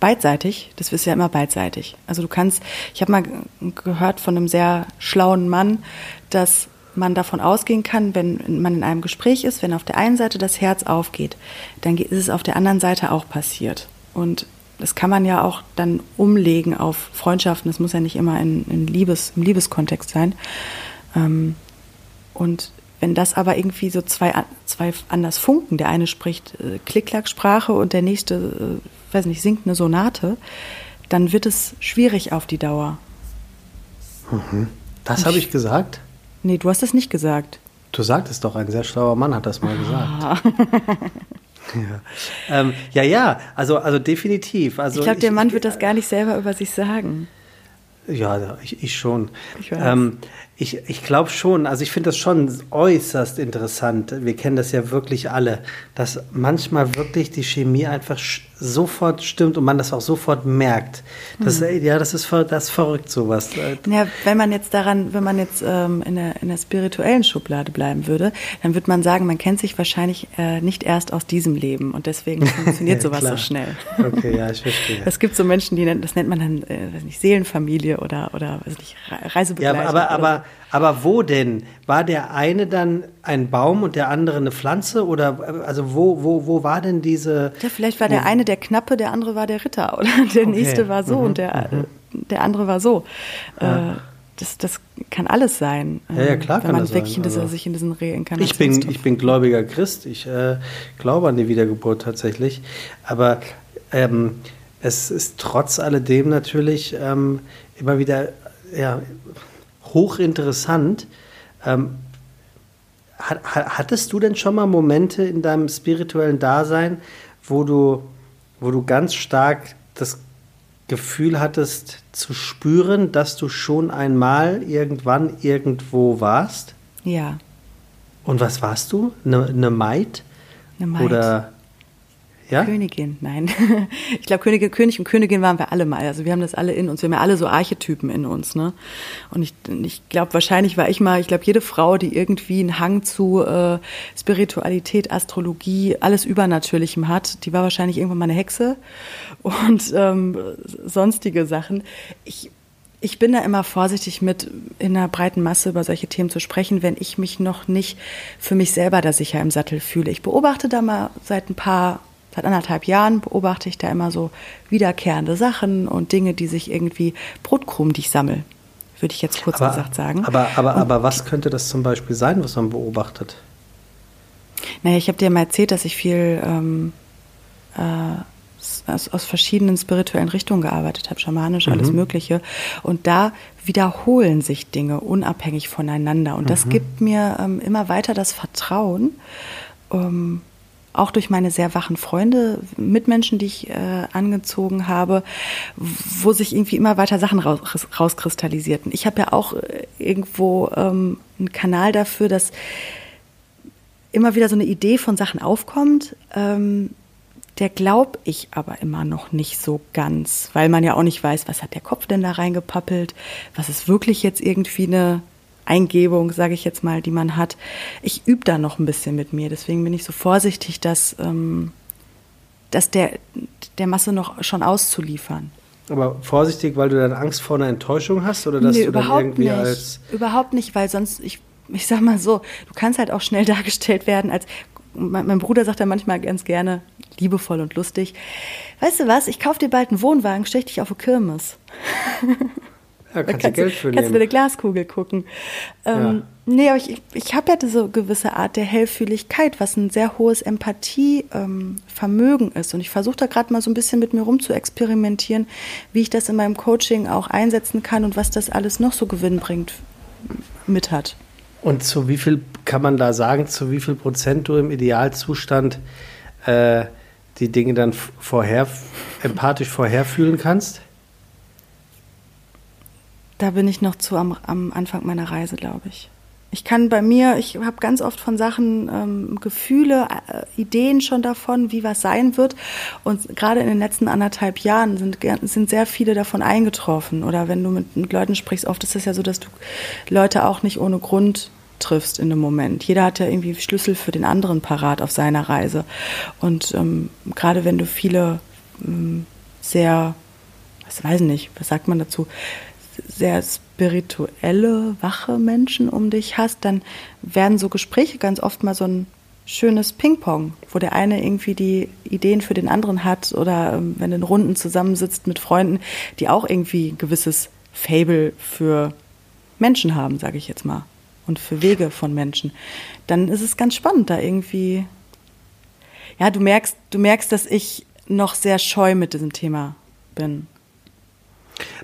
beidseitig. Das ist ja immer beidseitig. Also du kannst, ich habe mal gehört von einem sehr schlauen Mann, dass man davon ausgehen kann, wenn man in einem Gespräch ist, wenn auf der einen Seite das Herz aufgeht, dann ist es auf der anderen Seite auch passiert. Und das kann man ja auch dann umlegen auf Freundschaften. Das muss ja nicht immer in, in Liebes, im Liebeskontext sein. Ähm, und wenn das aber irgendwie so zwei, zwei anders funken, der eine spricht äh, Klick-Klack-Sprache und der nächste, äh, weiß nicht, singt eine Sonate, dann wird es schwierig auf die Dauer. Mhm. Das habe ich gesagt? Nee, du hast es nicht gesagt. Du sagtest doch, ein sehr schlauer Mann hat das mal ah. gesagt. ja. Ähm, ja, ja, also, also definitiv. Also ich glaube, der Mann ich, wird das gar nicht selber über sich sagen. Ja, ich, ich schon. Ich, ähm, ich, ich glaube schon, also ich finde das schon äußerst interessant. Wir kennen das ja wirklich alle, dass manchmal wirklich die Chemie einfach sofort stimmt und man das auch sofort merkt. Das, mhm. Ja, das ist, das ist verrückt, sowas. Ja, wenn man jetzt daran, wenn man jetzt ähm, in, der, in der spirituellen Schublade bleiben würde, dann würde man sagen, man kennt sich wahrscheinlich äh, nicht erst aus diesem Leben und deswegen funktioniert sowas so schnell. Okay, ja, ich verstehe. Es gibt so Menschen, die nennen, das nennt man dann, äh, weiß nicht, Seelenfamilie oder, oder weiß nicht, Reisebegleitung. Ja, aber, aber, aber wo denn? War der eine dann ein Baum und der andere eine Pflanze? Oder also wo, wo, wo war denn diese. Ja, vielleicht war der eine der Knappe, der andere war der Ritter. Oder der okay. nächste war so mhm. und der, mhm. der andere war so. Ja. Äh, das, das kann alles sein. Ja, ja klar wenn man das sein. Also, sich in diesen Reinkarnationen. Ich bin, ich bin gläubiger Christ. Ich äh, glaube an die Wiedergeburt tatsächlich. Aber ähm, es ist trotz alledem natürlich ähm, immer wieder ja, hochinteressant. Ähm, hattest du denn schon mal Momente in deinem spirituellen Dasein, wo du, wo du ganz stark das Gefühl hattest zu spüren, dass du schon einmal irgendwann irgendwo warst? Ja. Und was warst du? Eine, eine Maid? Eine Maid. Oder ja? Königin, nein. Ich glaube, Königin, König und Königin waren wir alle mal. Also wir haben das alle in uns. Wir haben ja alle so Archetypen in uns. Ne? Und ich, ich glaube, wahrscheinlich war ich mal, ich glaube, jede Frau, die irgendwie einen Hang zu äh, Spiritualität, Astrologie, alles Übernatürlichem hat, die war wahrscheinlich irgendwann mal eine Hexe und ähm, sonstige Sachen. Ich ich bin da immer vorsichtig mit, in einer breiten Masse über solche Themen zu sprechen, wenn ich mich noch nicht für mich selber da sicher im Sattel fühle. Ich beobachte da mal seit ein paar seit anderthalb Jahren beobachte ich da immer so wiederkehrende Sachen und Dinge, die sich irgendwie Brotkrumen, die ich sammle, würde ich jetzt kurz aber, gesagt sagen. Aber, aber, aber was könnte das zum Beispiel sein, was man beobachtet? Naja, ich habe dir mal erzählt, dass ich viel ähm, äh, aus, aus, verschiedenen spirituellen Richtungen gearbeitet habe, schamanisch, mhm. alles Mögliche. Und da wiederholen sich Dinge unabhängig voneinander. Und das mhm. gibt mir ähm, immer weiter das Vertrauen, ähm, auch durch meine sehr wachen Freunde, Mitmenschen, die ich äh, angezogen habe, wo sich irgendwie immer weiter Sachen raus, rauskristallisierten. Ich habe ja auch äh, irgendwo ähm, einen Kanal dafür, dass immer wieder so eine Idee von Sachen aufkommt. Ähm, der glaube ich aber immer noch nicht so ganz, weil man ja auch nicht weiß, was hat der Kopf denn da reingepappelt, was ist wirklich jetzt irgendwie eine Eingebung, sage ich jetzt mal, die man hat. Ich übe da noch ein bisschen mit mir. Deswegen bin ich so vorsichtig, dass, ähm, dass der, der Masse noch schon auszuliefern. Aber vorsichtig, weil du dann Angst vor einer Enttäuschung hast oder dass nee, du dann überhaupt irgendwie nicht. als. Überhaupt nicht, weil sonst, ich, ich sag mal so, du kannst halt auch schnell dargestellt werden als. Mein, mein Bruder sagt ja manchmal ganz gerne, liebevoll und lustig, weißt du was, ich kaufe dir bald einen Wohnwagen, stech dich auf eine Kirmes. Ja, Da kannst du kannst, Geld für kannst du mit der Glaskugel gucken. Ähm, Ja. Nee, aber ich, ich habe ja diese gewisse Art der Hellfühligkeit, was ein sehr hohes Empathievermögen ähm, ist. Und ich versuche da gerade mal so ein bisschen mit mir rum zu experimentieren, wie ich das in meinem Coaching auch einsetzen kann und was das alles noch so gewinnbringend mit hat. Und zu wie viel kann man da sagen, zu wie viel Prozent du im Idealzustand äh, die Dinge dann vorher, empathisch vorherfühlen kannst? Da bin ich noch zu am, am Anfang meiner Reise, glaube ich. Ich kann bei mir, ich habe ganz oft von Sachen ähm, Gefühle, äh, Ideen schon davon, wie was sein wird. Und gerade in den letzten anderthalb Jahren sind, sind sehr viele davon eingetroffen. Oder wenn du mit, mit Leuten sprichst, oft ist es ja so, dass du Leute auch nicht ohne Grund triffst in dem Moment. Jeder hat ja irgendwie Schlüssel für den anderen parat auf seiner Reise. Und ähm, gerade wenn du viele ähm, sehr, was weiß ich nicht, was sagt man dazu, sehr spirituelle, wache Menschen um dich hast, dann werden so Gespräche ganz oft mal so ein schönes Ping-Pong, wo der eine irgendwie die Ideen für den anderen hat oder ähm, wenn du in Runden zusammensitzt mit Freunden, die auch irgendwie ein gewisses Fable für Menschen haben, sage ich jetzt mal, und für Wege von Menschen, dann ist es ganz spannend, da irgendwie. Ja, du merkst, du merkst, dass ich noch sehr scheu mit diesem Thema bin.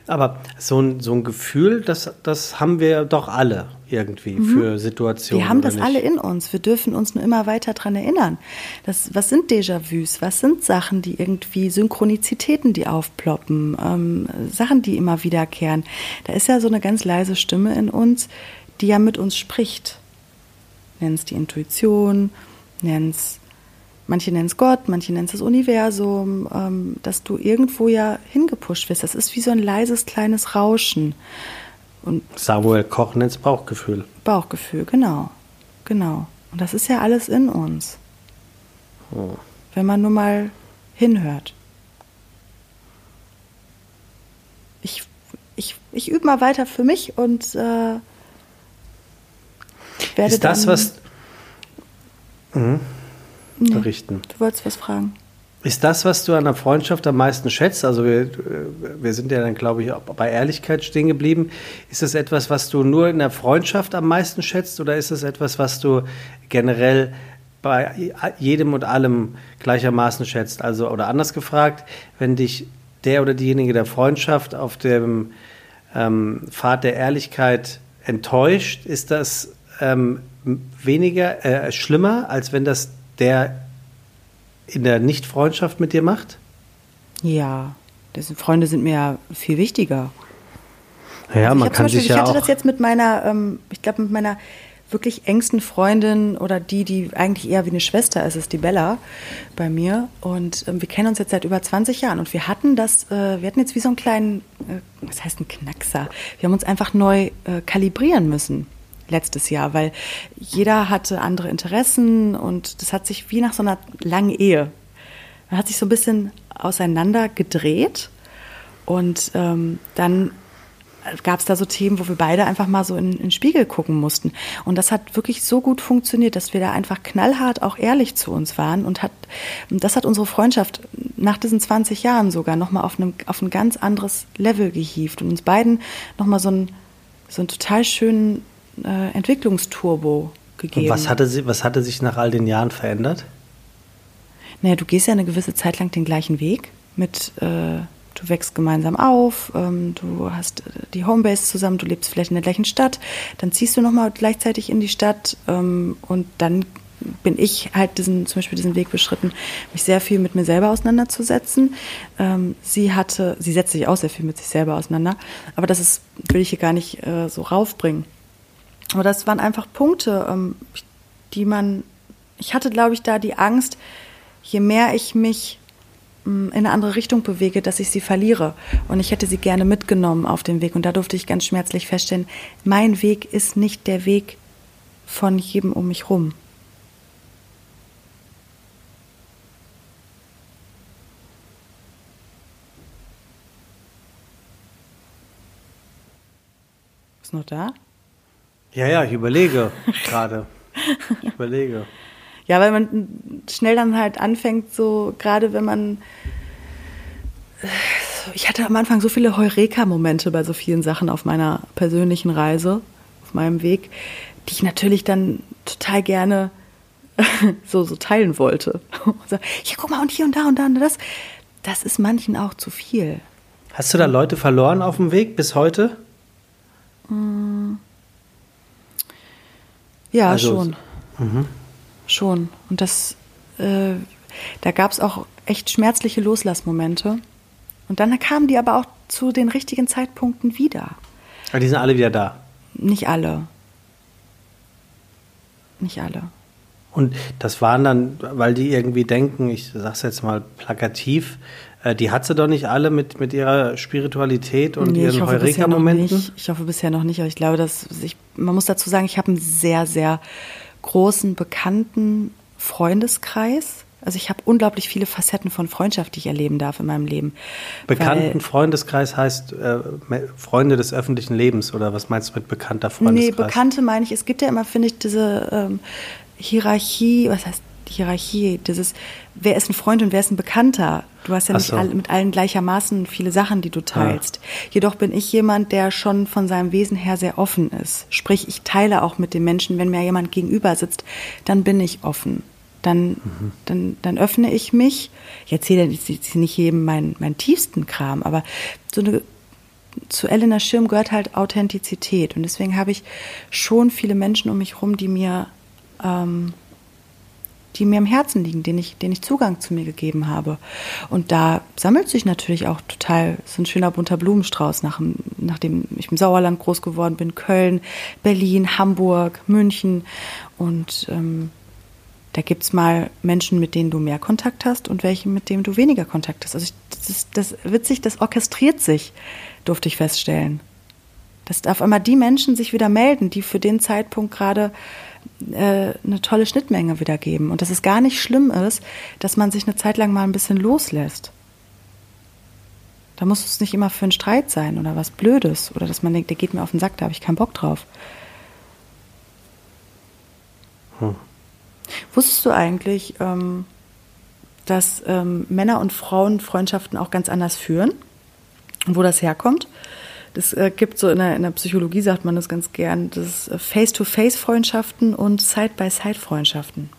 Aber so ein, so ein Gefühl, das, das haben wir doch alle irgendwie für Situationen. Mhm. Wir haben das nicht? alle in uns. Wir dürfen uns nur immer weiter dran erinnern. Das, was sind Déjà-vus? Was sind Sachen, die irgendwie Synchronizitäten, die aufploppen? Ähm, Sachen, die immer wiederkehren? Da ist ja so eine ganz leise Stimme in uns, die ja mit uns spricht. Nenn es die Intuition, nenn es Manche nennen es Gott, manche nennen es das Universum, ähm, dass du irgendwo ja hingepusht wirst. Das ist wie so ein leises kleines Rauschen. Und Samuel Koch nennt es Bauchgefühl. Bauchgefühl, genau. Genau. Und das ist ja alles in uns. Wenn man nur mal hinhört. Ich, ich, ich übe mal weiter für mich und äh, werde Ist das, was. Mhm. Berichten. Du wolltest was fragen. Ist das, was du an der Freundschaft am meisten schätzt? Also wir, wir sind ja dann, glaube ich, auch bei Ehrlichkeit stehen geblieben. Ist das etwas, was du nur in der Freundschaft am meisten schätzt oder ist es etwas, was du generell bei jedem und allem gleichermaßen schätzt? Also, oder anders gefragt, wenn dich der oder diejenige der Freundschaft auf dem ähm, Pfad der Ehrlichkeit enttäuscht, ist das ähm, weniger äh, schlimmer, als wenn das der in der Nicht-Freundschaft mit dir macht? Ja, das, Freunde sind mir ja viel wichtiger. Ja, Also man ich kann Beispiel, sich ich ja hatte auch. das jetzt mit meiner, ähm, ich glaube mit meiner wirklich engsten Freundin oder die, die eigentlich eher wie eine Schwester ist, ist die Bella bei mir. Und ähm, wir kennen uns jetzt seit über 20 Jahren und wir hatten das, äh, wir hatten jetzt wie so einen kleinen, äh, was heißt ein Knackser? Wir haben uns einfach neu äh, kalibrieren müssen letztes Jahr, weil jeder hatte andere Interessen und das hat sich wie nach so einer langen Ehe, man hat sich so ein bisschen auseinander gedreht und ähm, dann gab es da so Themen, wo wir beide einfach mal so in, in den Spiegel gucken mussten. Und das hat wirklich so gut funktioniert, dass wir da einfach knallhart auch ehrlich zu uns waren und hat, das hat unsere Freundschaft nach diesen 20 Jahren sogar nochmal auf, auf ein ganz anderes Level gehievt und uns beiden nochmal so einen, so einen total schönen äh, Entwicklungsturbo gegeben. Und was hatte, sie, was hatte sich nach all den Jahren verändert? Naja, du gehst ja eine gewisse Zeit lang den gleichen Weg mit, äh, du wächst gemeinsam auf, ähm, du hast äh, die Homebase zusammen, du lebst vielleicht in der gleichen Stadt, dann ziehst du nochmal gleichzeitig in die Stadt ähm, und dann bin ich halt diesen, zum Beispiel diesen Weg beschritten, mich sehr viel mit mir selber auseinanderzusetzen. Ähm, sie hatte, sie setzt sich auch sehr viel mit sich selber auseinander, aber das ist, will ich hier gar nicht äh, so raufbringen. Aber das waren einfach Punkte, ähm, die man, ich hatte, glaube ich, da die Angst, je mehr ich mich mm, in eine andere Richtung bewege, dass ich sie verliere. Und ich hätte sie gerne mitgenommen auf dem Weg. Und da durfte ich ganz schmerzlich feststellen, mein Weg ist nicht der Weg von jedem um mich rum. Ist noch da? Ja, ja, ich überlege gerade. Ich überlege. Ja, weil man schnell dann halt anfängt, so gerade wenn man. Ich hatte am Anfang so viele Heureka-Momente bei so vielen Sachen auf meiner persönlichen Reise, auf meinem Weg, die ich natürlich dann total gerne so, so teilen wollte. So, hier, guck mal, und hier und da und da und das. Das ist manchen auch zu viel. Hast du da Leute verloren auf dem Weg bis heute? Ja, Also, schon. Schon. Und das, äh, da gab es auch echt schmerzliche Loslassmomente. Und dann kamen die aber auch zu den richtigen Zeitpunkten wieder. Ah, Die sind alle wieder da. Nicht alle. Nicht alle. Und das waren dann, weil die irgendwie denken, ich sag's jetzt mal plakativ, äh, die hat sie doch nicht alle mit, mit ihrer Spiritualität und Nee, ihren Heureka-Momenten. Ich hoffe bisher noch nicht, aber ich glaube, dass ich, man muss dazu sagen, ich habe einen sehr, sehr großen, bekannten Freundeskreis. Also ich habe unglaublich viele Facetten von Freundschaft, die ich erleben darf in meinem Leben. Bekannten Freundeskreis heißt äh, Freunde des öffentlichen Lebens oder was meinst du mit bekannter Freundeskreis? Nee, Bekannte meine ich, es gibt ja immer, finde ich, diese ähm, Hierarchie, was heißt Hierarchie, dieses, wer ist ein Freund und wer ist ein Bekannter? Du hast ja nicht so. all, mit allen gleichermaßen viele Sachen, die du teilst. Jedoch bin ich jemand, der schon von seinem Wesen her sehr offen ist. Sprich, ich teile auch mit den Menschen, wenn mir jemand gegenüber sitzt, dann bin ich offen. Dann, Mhm. dann, dann öffne ich mich. Ich erzähle jetzt nicht jedem meinen, meinen tiefsten Kram, aber so eine zu Elena Schirm gehört halt Authentizität. Und deswegen habe ich schon viele Menschen um mich herum, die mir, ähm, die mir im Herzen liegen, denen ich, denen ich Zugang zu mir gegeben habe. Und da sammelt sich natürlich auch total so ein schöner bunter Blumenstrauß, nach, dem- nachdem ich im Sauerland groß geworden bin, Köln, Berlin, Hamburg, München. Und ähm, da gibt's mal Menschen, mit denen du mehr Kontakt hast und welche, mit denen du weniger Kontakt hast. Also ich, das ist das witzig, das orchestriert sich, durfte ich feststellen. Dass auf einmal die Menschen sich wieder melden, die für den Zeitpunkt gerade äh, eine tolle Schnittmenge wiedergeben. Und dass es gar nicht schlimm ist, dass man sich eine Zeit lang mal ein bisschen loslässt. Da muss es nicht immer für einen Streit sein oder was Blödes oder dass man denkt, der geht mir auf den Sack, da habe ich keinen Bock drauf. Wusstest du eigentlich, ähm, dass ähm, Männer und Frauen Freundschaften auch ganz anders führen? Und wo das herkommt? Das äh, gibt so in der, in der Psychologie, sagt man das ganz gern, das ist Face-to-Face-Freundschaften und Side-by-Side-Freundschaften.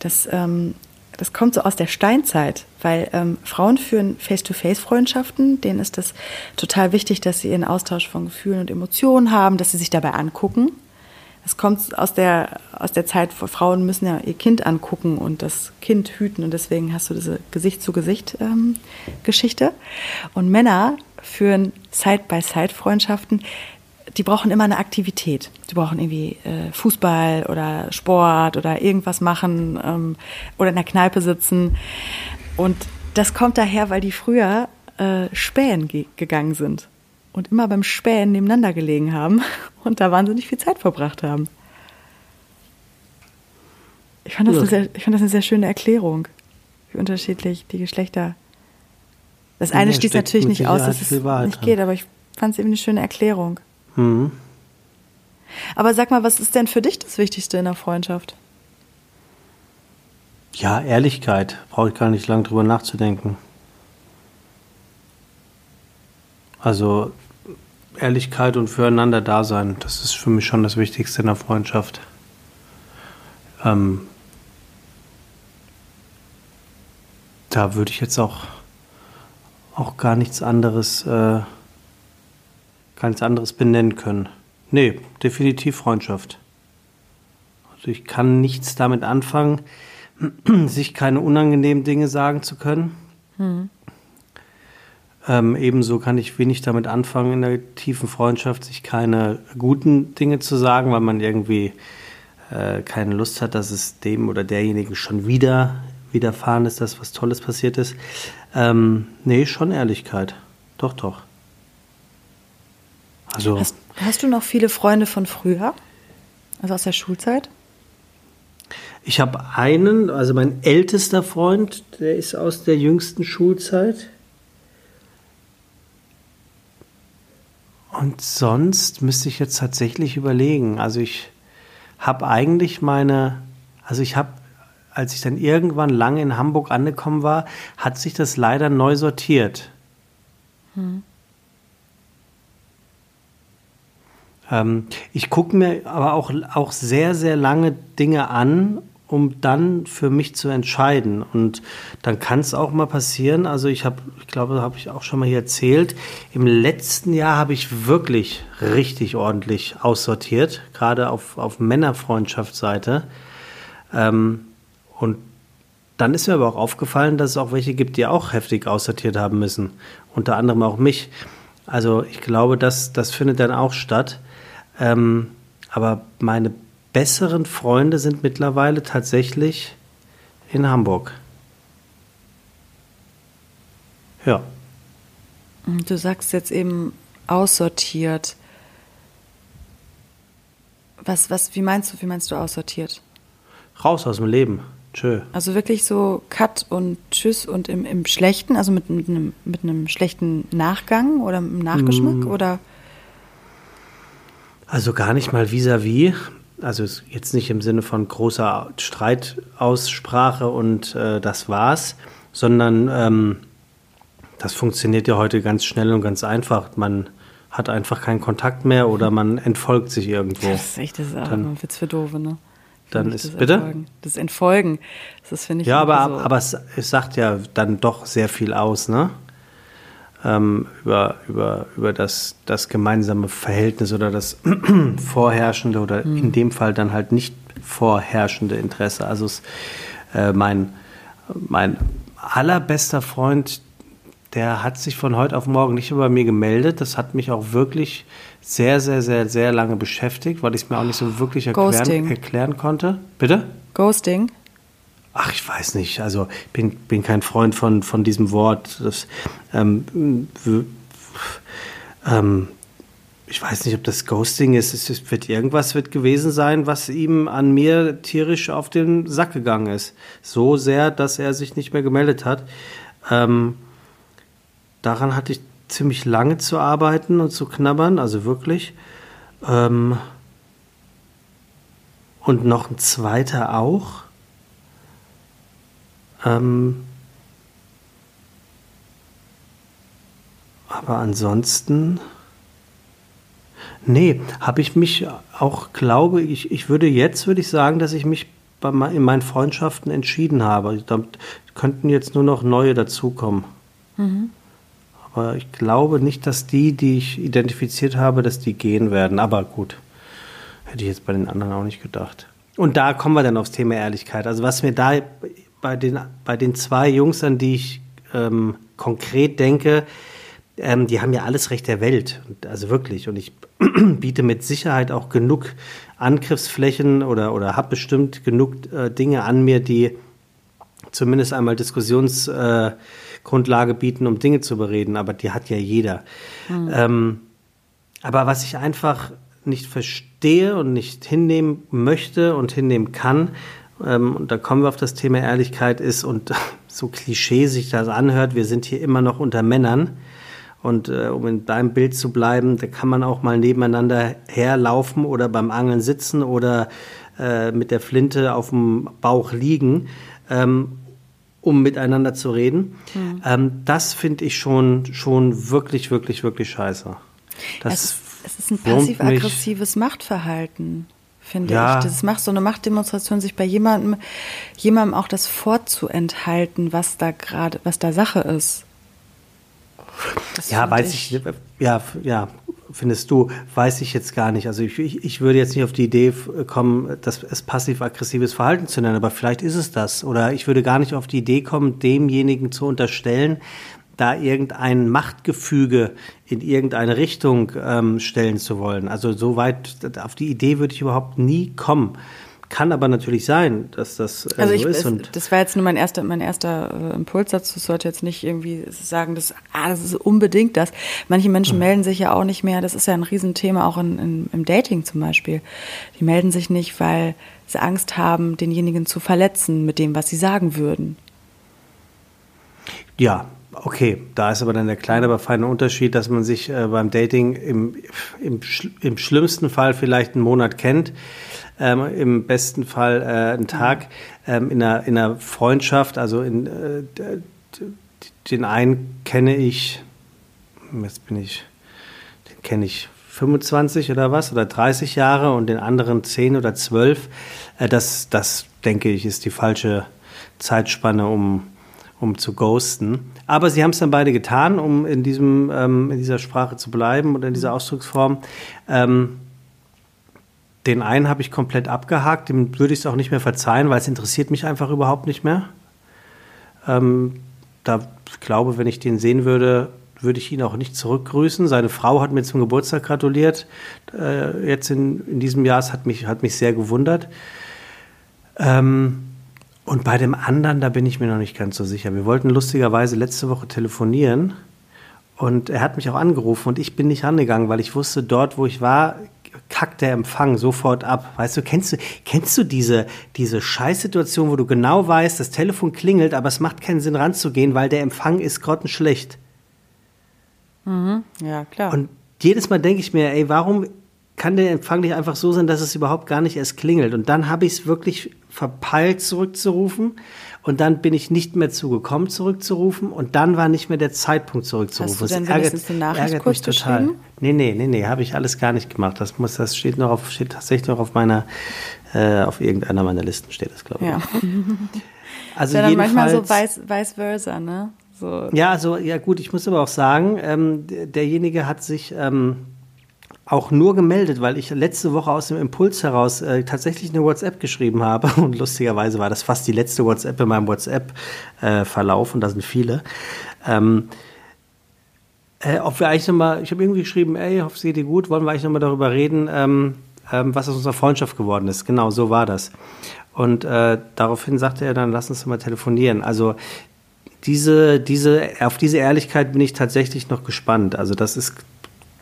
Das, ähm, das kommt so aus der Steinzeit, weil ähm, Frauen führen Face-to-Face-Freundschaften, denen ist das total wichtig, dass sie ihren Austausch von Gefühlen und Emotionen haben, dass sie sich dabei angucken. Es kommt aus der, aus der Zeit, Frauen müssen ja ihr Kind angucken und das Kind hüten und deswegen hast du diese Gesicht-zu-Gesicht-Geschichte. und Männer führen Side-by-Side-Freundschaften, die brauchen immer eine Aktivität. Die brauchen irgendwie äh, Fußball oder Sport oder irgendwas machen ähm, oder in der Kneipe sitzen. Und das kommt daher, weil die früher äh, spähen ge gegangen sind und immer beim Spähen nebeneinander gelegen haben und da wahnsinnig viel Zeit verbracht haben. Ich fand das, Ja. eine, sehr, ich fand das eine sehr schöne Erklärung, wie unterschiedlich die Geschlechter. Das eine Ja, schließt natürlich nicht aus, dass es nicht geht, aber ich fand es eben eine schöne Erklärung. Mhm. Aber sag mal, was ist denn für dich das Wichtigste in der Freundschaft? Ja, Ehrlichkeit. Brauche ich gar nicht lange drüber nachzudenken. Also Ehrlichkeit und füreinander da sein, das ist für mich schon das Wichtigste in der Freundschaft. Ähm, da würde ich jetzt auch, auch gar nichts anderes, äh, gar nichts anderes benennen können. Nee, definitiv Freundschaft. Also ich kann nichts damit anfangen, sich keine unangenehmen Dinge sagen zu können. Ähm, ebenso kann ich wenig damit anfangen, in der tiefen Freundschaft sich keine guten Dinge zu sagen, weil man irgendwie äh, keine Lust hat, dass es dem oder derjenigen schon wieder widerfahren ist, dass was Tolles passiert ist. Ähm, nee, schon Ehrlichkeit. Doch, doch. Also, Hast, hast du noch viele Freunde von früher? Also aus der Schulzeit? ich habe einen, also mein ältester Freund, der ist aus der jüngsten Schulzeit. Und sonst müsste ich jetzt tatsächlich überlegen. Also ich habe eigentlich meine, also ich habe, als ich dann irgendwann lange in Hamburg angekommen war, hat sich das leider neu sortiert. Hm. Ähm, ich gucke mir aber auch, auch sehr, sehr lange Dinge an, um dann für mich zu entscheiden. Und dann kann es auch mal passieren, also ich habe, ich glaube, habe ich auch schon mal hier erzählt, im letzten Jahr habe ich wirklich richtig ordentlich aussortiert, gerade auf, auf Männerfreundschaftsseite. Ähm, und dann ist mir aber auch aufgefallen, dass es auch welche gibt, die auch heftig aussortiert haben müssen. Unter anderem auch mich. Also ich glaube, das, das findet dann auch statt. Ähm, aber meine besseren Freunde sind mittlerweile tatsächlich in Hamburg. Ja. Du sagst jetzt eben aussortiert. Was, was, wie meinst du, wie meinst du aussortiert? Raus aus dem Leben. Tschö. Also wirklich so Cut und Tschüss und im, im Schlechten, also mit, mit, einem, mit einem schlechten Nachgang oder einem Nachgeschmack mm. oder? Also gar nicht mal vis-à-vis. -vis. Also jetzt nicht im Sinne von großer Streitaussprache und äh, das war's, sondern ähm, das funktioniert ja heute ganz schnell und ganz einfach. Man hat einfach keinen Kontakt mehr oder man entfolgt sich irgendwo. Das ist echt das ist dann, ein Witz für Doofe, ne? Dann ist, das bitte? Entfolgen. Das Entfolgen, das finde ich Ja, aber, so. aber es, es sagt ja dann doch sehr viel aus, ne? ähm, über, über, über das, das gemeinsame Verhältnis oder das vorherrschende oder mhm. in dem Fall dann halt nicht vorherrschende Interesse. Also es, äh, mein, mein allerbester Freund, der hat sich von heute auf morgen nicht über mir gemeldet. Das hat mich auch wirklich sehr, sehr, sehr, sehr lange beschäftigt, weil ich es mir auch nicht so wirklich erklären, erklären konnte. Bitte? Ghosting? Ach, ich weiß nicht. Also ich bin, bin kein Freund von, von diesem Wort. Das, ähm, ähm, ich weiß nicht, ob das Ghosting ist. Es wird irgendwas wird gewesen sein, was ihm an mir tierisch auf den Sack gegangen ist. So sehr, dass er sich nicht mehr gemeldet hat. Ähm, daran hatte ich ziemlich lange zu arbeiten und zu knabbern, also wirklich. Ähm, und noch ein zweiter auch. Ähm, aber ansonsten, nee, habe ich mich auch, glaube ich, ich würde jetzt, würde ich sagen, dass ich mich bei, in meinen Freundschaften entschieden habe. Da könnten jetzt nur noch neue dazukommen. Mhm. Aber ich glaube nicht, dass die, die ich identifiziert habe, dass die gehen werden. Aber gut, hätte ich jetzt bei den anderen auch nicht gedacht. Und da kommen wir dann aufs Thema Ehrlichkeit. Also was mir da bei den, bei den zwei Jungs, an die ich ähm, konkret denke, ähm, die haben ja alles Recht der Welt. Also wirklich. Und ich biete mit Sicherheit auch genug Angriffsflächen oder, oder habe bestimmt genug äh, Dinge an mir, die zumindest einmal Diskussionsgrundlage äh, bieten, um Dinge zu bereden. Aber die hat ja jeder. Mhm. Ähm, aber was ich einfach nicht verstehe und nicht hinnehmen möchte und hinnehmen kann, ähm, und da kommen wir auf das Thema Ehrlichkeit, ist, und so Klischee sich das anhört, wir sind hier immer noch unter Männern. Und äh, um in deinem Bild zu bleiben, da kann man auch mal nebeneinander herlaufen oder beim Angeln sitzen oder äh, mit der Flinte auf dem Bauch liegen, ähm, um miteinander zu reden. Mhm. Ähm, das finde ich schon, schon wirklich, wirklich, wirklich scheiße. Das es, es ist ein passiv-aggressives Machtverhalten finde ja. ich. Das macht so eine Machtdemonstration, sich bei jemandem, jemandem auch das vorzuenthalten, was da gerade, was da Sache ist. Das ja, weiß ich. ich, ja, ja, findest du, weiß ich jetzt gar nicht. Also ich, ich, ich würde jetzt nicht auf die Idee kommen, das es passiv-aggressives Verhalten zu nennen, aber vielleicht ist es das. Oder ich würde gar nicht auf die Idee kommen, demjenigen zu unterstellen, da irgendein Machtgefüge in irgendeine Richtung ähm, stellen zu wollen. Also so weit, auf die Idee würde ich überhaupt nie kommen. Kann aber natürlich sein, dass das äh, also so ich, ist. Und das war jetzt nur mein erster, mein erster äh, Impuls dazu. Ich sollte jetzt nicht irgendwie sagen, dass, ah, das ist unbedingt das. Manche Menschen mhm. melden sich ja auch nicht mehr. Das ist ja ein Riesenthema auch in, in, im Dating zum Beispiel. Die melden sich nicht, weil sie Angst haben, denjenigen zu verletzen mit dem, was sie sagen würden. Ja, Okay, da ist aber dann der kleine, aber feine Unterschied, dass man sich äh, beim Dating im, im, im schlimmsten Fall vielleicht einen Monat kennt, ähm, im besten Fall äh, einen Tag, ähm, in, einer, in einer Freundschaft, also in, äh, den einen kenne ich, jetzt bin ich, den kenne ich 25 oder was, oder 30 Jahre und den anderen 10 oder 12. Äh, das, das denke ich, ist die falsche Zeitspanne, um, um zu ghosten. Aber sie haben es dann beide getan, um in, diesem, ähm, in dieser Sprache zu bleiben oder in dieser Ausdrucksform. Ähm, den einen habe ich komplett abgehakt, dem würde ich es auch nicht mehr verzeihen, weil es interessiert mich einfach überhaupt nicht mehr. Ähm, da glaube, wenn ich den sehen würde, würde ich ihn auch nicht zurückgrüßen. Seine Frau hat mir zum Geburtstag gratuliert. Äh, jetzt in, in diesem Jahr, es hat mich, hat mich sehr gewundert. Ähm, und bei dem anderen, da bin ich mir noch nicht ganz so sicher. Wir wollten lustigerweise letzte Woche telefonieren und er hat mich auch angerufen und ich bin nicht rangegangen, weil ich wusste, dort, wo ich war, kackt der Empfang sofort ab. Weißt du, kennst du, kennst du diese, diese Scheißsituation, wo du genau weißt, das Telefon klingelt, aber es macht keinen Sinn ranzugehen, weil der Empfang ist grottenschlecht. Mhm. Ja, klar. Und jedes Mal denke ich mir, ey, warum kann der Empfang nicht einfach so sein, dass es überhaupt gar nicht erst klingelt? Und dann habe ich es wirklich verpeilt zurückzurufen und dann bin ich nicht mehr zugekommen zurückzurufen und dann war nicht mehr der Zeitpunkt zurückzurufen. Hast du das ärgert, eine Nachricht ärgert kurz mich total. Nee, nee, nee, nee, habe ich alles gar nicht gemacht. Das muss, das steht noch auf, steht tatsächlich noch auf meiner, äh, auf irgendeiner meiner Listen steht das, glaube ich. Ja. Also ja, dann manchmal so vice, vice versa, ne? So. Ja, also ja gut, ich muss aber auch sagen, ähm, derjenige hat sich ähm, auch nur gemeldet, weil ich letzte Woche aus dem Impuls heraus äh, tatsächlich eine WhatsApp geschrieben habe und lustigerweise war das fast die letzte WhatsApp in meinem WhatsApp-Verlauf äh, und da sind viele. Ähm, äh, ob wir eigentlich nochmal, ich habe irgendwie geschrieben, ey, hoffe es geht dir gut, wollen wir eigentlich nochmal darüber reden, ähm, ähm, was aus unserer Freundschaft geworden ist. Genau, so war das. Und äh, daraufhin sagte er dann, lass uns mal telefonieren. Also diese, diese, auf diese Ehrlichkeit bin ich tatsächlich noch gespannt. Also das ist,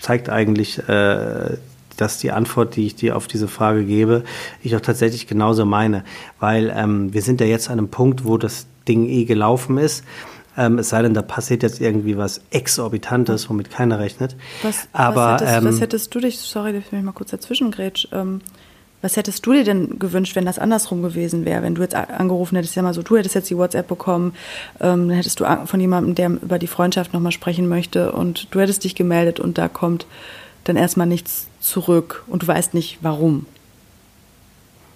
zeigt eigentlich, äh, dass die Antwort, die ich dir auf diese Frage gebe, ich auch tatsächlich genauso meine. Weil ähm, wir sind ja jetzt an einem Punkt, wo das Ding eh gelaufen ist. Ähm, es sei denn, da passiert jetzt irgendwie was Exorbitantes, womit keiner rechnet. Was, Aber, was, hättest, ähm, was hättest, du dich, sorry, dass ich mich mal kurz dazwischen grätsch, ähm, was hättest du dir denn gewünscht, wenn das andersrum gewesen wäre? Wenn du jetzt angerufen hättest, ja mal so, du hättest jetzt die WhatsApp bekommen, ähm, dann hättest du von jemandem, der über die Freundschaft nochmal sprechen möchte und du hättest dich gemeldet und da kommt dann erstmal nichts zurück und du weißt nicht warum.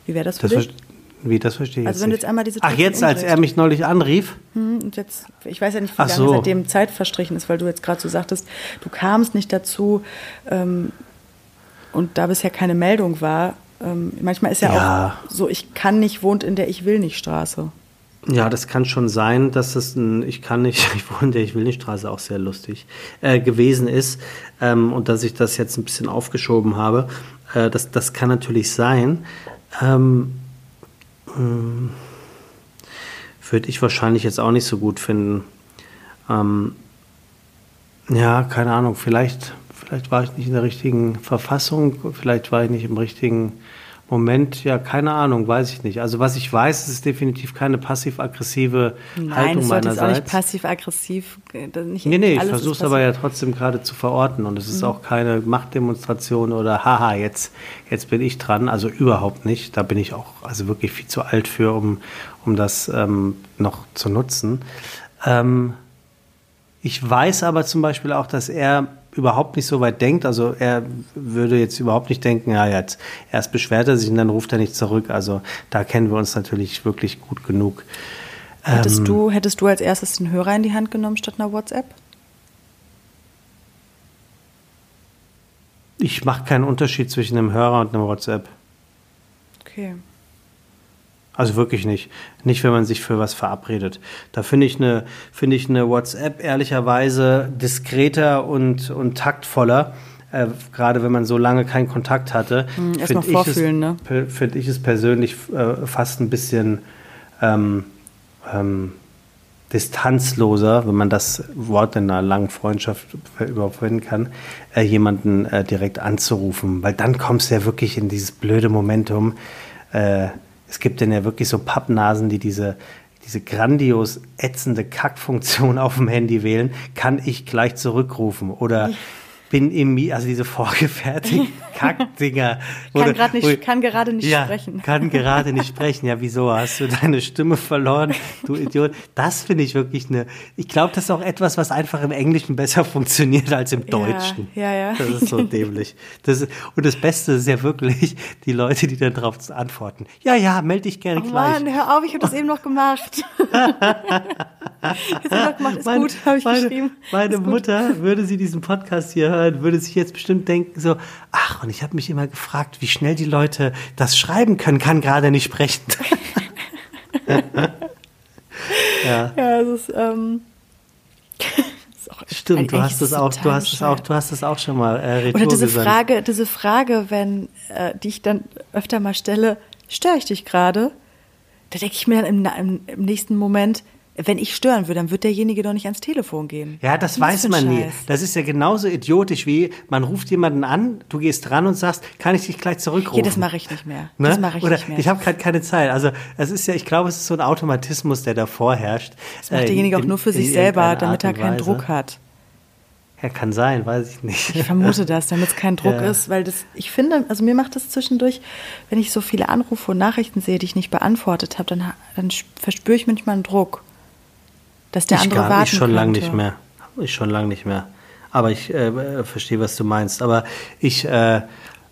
Wie wäre das für das dich? Wie, das verstehe ich also wenn jetzt einmal diese Ach, jetzt, als er mich neulich anrief? Hm, und jetzt, ich weiß ja nicht, wie lange so. seitdem Zeit verstrichen ist, weil du jetzt gerade so sagtest, du kamst nicht dazu ähm, und da bisher keine Meldung war, ähm, manchmal ist ja, ja, auch so, ich kann nicht, wohnt in der Ich will nicht Straße. Ja, das kann schon sein, dass es ein Ich kann nicht, ich wohne in der Ich will nicht Straße auch sehr lustig äh, gewesen ist ähm, und dass ich das jetzt ein bisschen aufgeschoben habe. Äh, das, das kann natürlich sein. Ähm, hm, würde ich wahrscheinlich jetzt auch nicht so gut finden. Ähm, ja, keine Ahnung, vielleicht Vielleicht war ich nicht in der richtigen Verfassung, vielleicht war ich nicht im richtigen Moment, ja, keine Ahnung, weiß ich nicht. Also was ich weiß, es ist definitiv keine passiv-aggressive Haltung meinerseits. Nein, auch nicht passiv-aggressiv. Äh, nee, nee, ich versuche es aber ja trotzdem gerade zu verorten und es ist mhm. auch keine Machtdemonstration oder haha, jetzt, jetzt bin ich dran. Also überhaupt nicht. Da bin ich auch also wirklich viel zu alt für, um, um das ähm, noch zu nutzen. Ähm, ich weiß aber zum Beispiel auch, dass er überhaupt nicht so weit denkt. Also er würde jetzt überhaupt nicht denken, ja, jetzt erst beschwert er sich und dann ruft er nicht zurück. Also da kennen wir uns natürlich wirklich gut genug. Hättest, ähm, du, hättest du als erstes den Hörer in die Hand genommen statt einer WhatsApp? Ich mache keinen Unterschied zwischen einem Hörer und einem WhatsApp. Okay. Also wirklich nicht. Nicht, wenn man sich für was verabredet. Da finde ich eine, finde ich eine WhatsApp ehrlicherweise diskreter und, und taktvoller. Äh, gerade wenn man so lange keinen Kontakt hatte, hm, finde ich, es, ne? find ich es persönlich äh, fast ein bisschen ähm, ähm, distanzloser, wenn man das Wort in einer langen Freundschaft überhaupt verwenden kann, äh, jemanden äh, direkt anzurufen. Weil dann kommst du ja wirklich in dieses blöde Momentum, äh, es gibt denn ja wirklich so Pappnasen, die diese, diese grandios ätzende Kackfunktion auf dem Handy wählen, kann ich gleich zurückrufen? Oder bin im, also diese vorgefertigten Kackdinger. Kann, wo- nicht, kann gerade nicht ja, sprechen. kann gerade nicht sprechen. Ja, wieso? Hast du deine Stimme verloren, du Idiot? Das finde ich wirklich eine. Ich glaube, das ist auch etwas, was einfach im Englischen besser funktioniert als im Deutschen. ja, ja. Das ist so dämlich. Das ist, und das Beste ist ja wirklich die Leute, die dann darauf antworten. Ja, ja, melde dich gerne Oh gleich. Mann, hör auf, ich habe das eben noch gemacht. Jetzt noch gemacht, ist Meine- gut, habe ich meine, geschrieben. Meine. Mutter, würde sie diesen Podcast hier hören, würde sich jetzt bestimmt denken so, ach, und ich habe mich immer gefragt, wie schnell die Leute das schreiben können, kann gerade nicht sprechen. ja, Ja, es ist, ähm, ist auch ein- stimmt, du hast es auch, du hast es auch, du hast es auch schon mal äh, Oder diese gesandt. Frage, diese Frage, wenn, äh, die ich dann öfter mal stelle, störe ich dich gerade? Da denke ich mir dann im, im, im nächsten Moment, wenn ich stören würde, dann wird derjenige doch nicht ans Telefon gehen. Ja, das Was weiß man nie. Scheiß. Das ist ja genauso idiotisch wie, man ruft jemanden an, du gehst dran und sagst, kann ich dich gleich zurückrufen? Okay, das mache ich nicht mehr. Ne? Das mache ich Oder nicht mehr. ich habe gerade keine Zeit. Also es ist ja, ich glaube, es ist so ein Automatismus, der da vorherrscht. das macht derjenige auch nur für sich selber, damit er keinen Druck hat. Ja, kann sein, weiß ich nicht. Ich vermute das, damit es kein Druck Ja. ist, weil das, ich finde, also mir macht das zwischendurch, wenn ich so viele Anrufe und Nachrichten sehe, die ich nicht beantwortet habe, dann, dann verspüre ich manchmal einen Druck, dass der ich andere gar warten ich schon lange nicht mehr. Ich schon lange nicht mehr. Aber ich äh, verstehe, was du meinst. Aber ich, äh,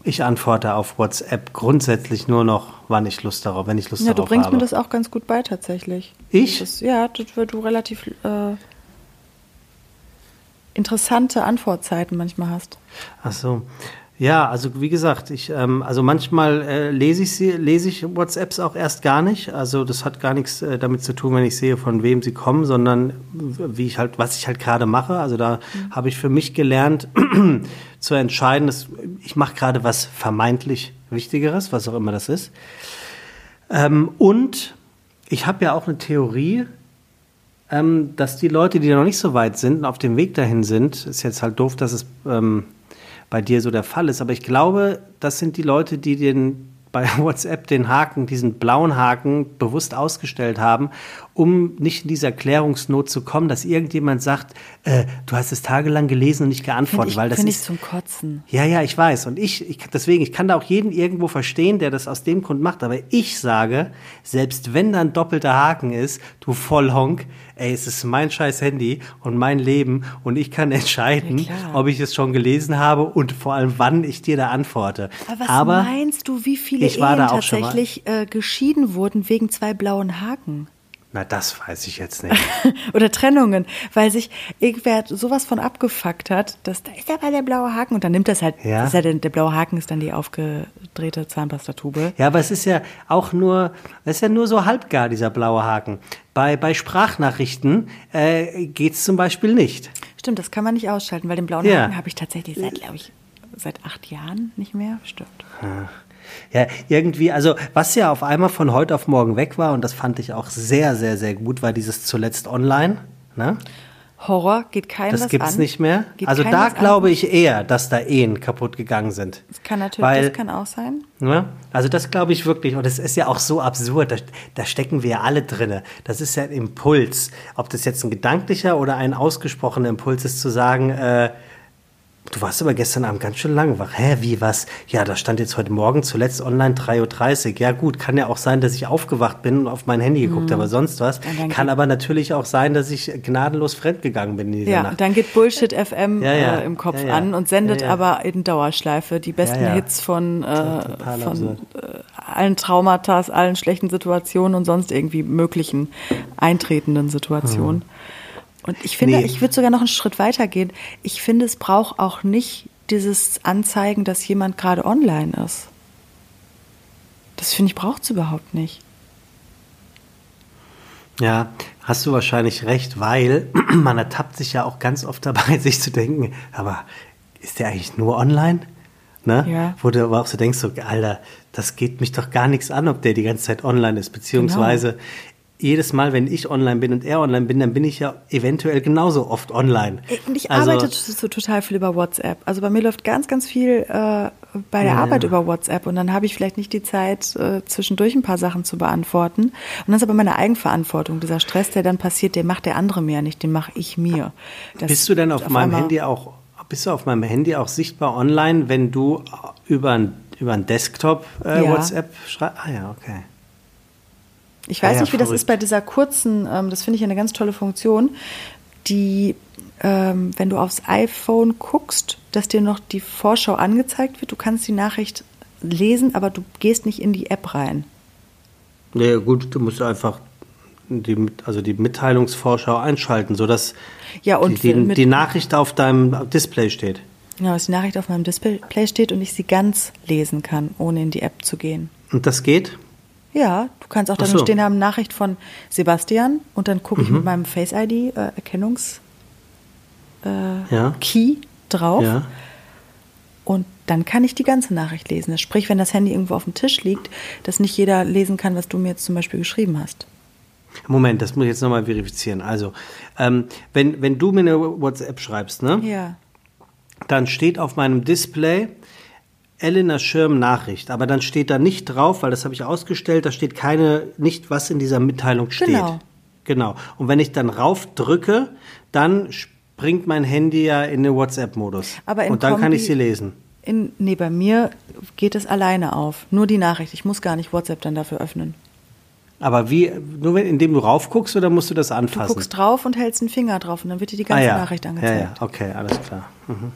ich antworte auf WhatsApp grundsätzlich nur noch, wann ich Lust darauf, wenn ich Lust Ja, du darauf bringst habe. mir das auch ganz gut bei tatsächlich. Ich? Das ja, das wird du relativ äh, interessante Antwortzeiten manchmal hast. Ach so. Ja, also wie gesagt, ich, ähm, also manchmal äh, lese ich sie, lese ich WhatsApps auch erst gar nicht. Also das hat gar nichts äh, damit zu tun, wenn ich sehe, von wem sie kommen, sondern wie ich halt, was ich halt gerade mache. Also da habe ich für mich gelernt zu entscheiden, dass ich mache gerade was vermeintlich Wichtigeres, was auch immer das ist. Ähm, und ich habe ja auch eine Theorie, ähm, dass die Leute, die noch nicht so weit sind, und auf dem Weg dahin sind, ist jetzt halt doof, dass es ähm, bei dir so der Fall ist, aber ich glaube, das sind die Leute, die den bei WhatsApp den Haken, diesen blauen Haken bewusst ausgestellt haben, um nicht in diese Erklärungsnot zu kommen, dass irgendjemand sagt, äh, du hast es tagelang gelesen und nicht geantwortet, ich, weil das find ich ist zum Kotzen. ja, ja, ich weiß. Und ich, ich, deswegen, ich kann da auch jeden irgendwo verstehen, der das aus dem Grund macht. Aber ich sage, selbst wenn da ein doppelter Haken ist, du Vollhonk, ey, es ist mein scheiß Handy und mein Leben und ich kann entscheiden, Ja, ob ich es schon gelesen habe und vor allem, wann ich dir da antworte. Aber was Aber meinst du, wie viele Ehen tatsächlich äh, geschieden wurden wegen zwei blauen Haken? Na, das weiß ich jetzt nicht. Oder Trennungen, weil sich irgendwer sowas von abgefuckt hat, dass da ist aber der blaue Haken und dann nimmt das halt, Ja. das ist ja der, der blaue Haken ist dann die aufgedrehte Zahnpastatube. Ja, aber es ist ja auch nur, es ist ja nur so halbgar, dieser blaue Haken. Bei, bei Sprachnachrichten äh, geht's zum Beispiel nicht. Stimmt, das kann man nicht ausschalten, weil den blauen Ja. Haken habe ich tatsächlich seit, glaube ich, seit acht Jahren nicht mehr. Stimmt. Ja, irgendwie, also was ja auf einmal von heute auf morgen weg war, und das fand ich auch sehr, sehr, sehr gut, war dieses zuletzt online. Ne? Horror geht keinem Das was gibt's an. nicht mehr. Geht also da was an. glaube ich eher, dass da Ehen kaputt gegangen sind. Das kann natürlich, Weil, das kann auch sein. Ne? Also das glaube ich wirklich. Und es ist ja auch so absurd. Da, da stecken wir ja alle drinne. Das ist ja ein Impuls. Ob das jetzt ein gedanklicher oder ein ausgesprochener Impuls ist, zu sagen, äh, du warst aber gestern Abend ganz schön lang wach. Hä, wie, was? Ja, da stand jetzt heute Morgen zuletzt online 3.30 Uhr. Ja gut, kann ja auch sein, dass ich aufgewacht bin und auf mein Handy geguckt habe, sonst was. Kann aber natürlich auch sein, dass ich gnadenlos fremdgegangen bin in dieser Ja, Nacht. dann geht Bullshit FM Ja, ja. Äh, im Kopf Ja, an und sendet aber in Dauerschleife die besten. Hits von, äh, von äh, allen Traumata, allen schlechten Situationen und sonst irgendwie möglichen eintretenden Situationen. Und ich finde, Nee. ich würde sogar noch einen Schritt weiter gehen. Ich finde, es braucht auch nicht dieses Anzeigen, dass jemand gerade online ist. Das finde ich braucht es überhaupt nicht. Ja, hast du wahrscheinlich recht, weil man ertappt sich ja auch ganz oft dabei, sich zu denken, aber ist der eigentlich nur online? Ne? Ja. Wo du aber auch so denkst, so, Alter, das geht mich doch gar nichts an, ob der die ganze Zeit online ist. Beziehungsweise jedes Mal, wenn ich online bin und er online bin, dann bin ich ja eventuell genauso oft online. Und ich Also- arbeite so, total viel über WhatsApp. Also bei mir läuft ganz, ganz viel äh, bei der Ja, Arbeit ja. über WhatsApp und dann habe ich vielleicht nicht die Zeit, äh, zwischendurch ein paar Sachen zu beantworten. Und das ist aber meine Eigenverantwortung. Dieser Stress, der dann passiert, den macht der andere mir nicht, den mache ich mir. Das Bist du denn auf, meinem einmal- Handy auch, bist du auf meinem Handy auch sichtbar online, wenn du über ein, über ein Desktop äh, Ja. WhatsApp schreibst? Ah ja, okay. Ich weiß Ja, nicht, wie das verrückt. ist bei dieser kurzen, ähm, das finde ich eine ganz tolle Funktion, die, ähm, wenn du aufs iPhone guckst, dass dir noch die Vorschau angezeigt wird. Du kannst die Nachricht lesen, aber du gehst nicht in die App rein. Nee, gut, du musst einfach die, also die Mitteilungsvorschau einschalten, sodass Ja, und die, die, die Nachricht auf deinem Display steht. Genau, dass die Nachricht auf meinem Display steht und ich sie ganz lesen kann, ohne in die App zu gehen. Und das geht? Ja, du kannst auch dann so. Mhm. stehen haben, Nachricht von Sebastian und dann gucke ich mit meinem Face ID äh, Erkennungs äh, Ja. Key drauf Ja. und dann kann ich die ganze Nachricht lesen. Das Sprich, wenn das Handy irgendwo auf dem Tisch liegt, dass nicht jeder lesen kann, was du mir jetzt zum Beispiel geschrieben hast. Moment, das muss ich jetzt nochmal verifizieren. Also, ähm, wenn, wenn du mir eine WhatsApp schreibst, ne? Ja. dann steht auf meinem Display Elena Schirm Nachricht, aber dann steht da nicht drauf, weil das habe ich ausgestellt, da steht keine, nicht was in dieser Mitteilung steht. Genau. Genau. Und wenn ich dann rauf drücke, dann springt mein Handy ja in den WhatsApp-Modus. Aber in Und dann kann Kombi- ich sie lesen. In, nee, bei mir geht es alleine auf. Nur die Nachricht. Ich muss gar nicht WhatsApp dann dafür öffnen. Aber wie, nur wenn, indem du raufguckst oder musst du das Du anfassen? guckst drauf und hältst den Finger drauf und dann wird dir die ganze ah, ja. Nachricht Ja, angezeigt. ja, okay, alles klar. Mhm.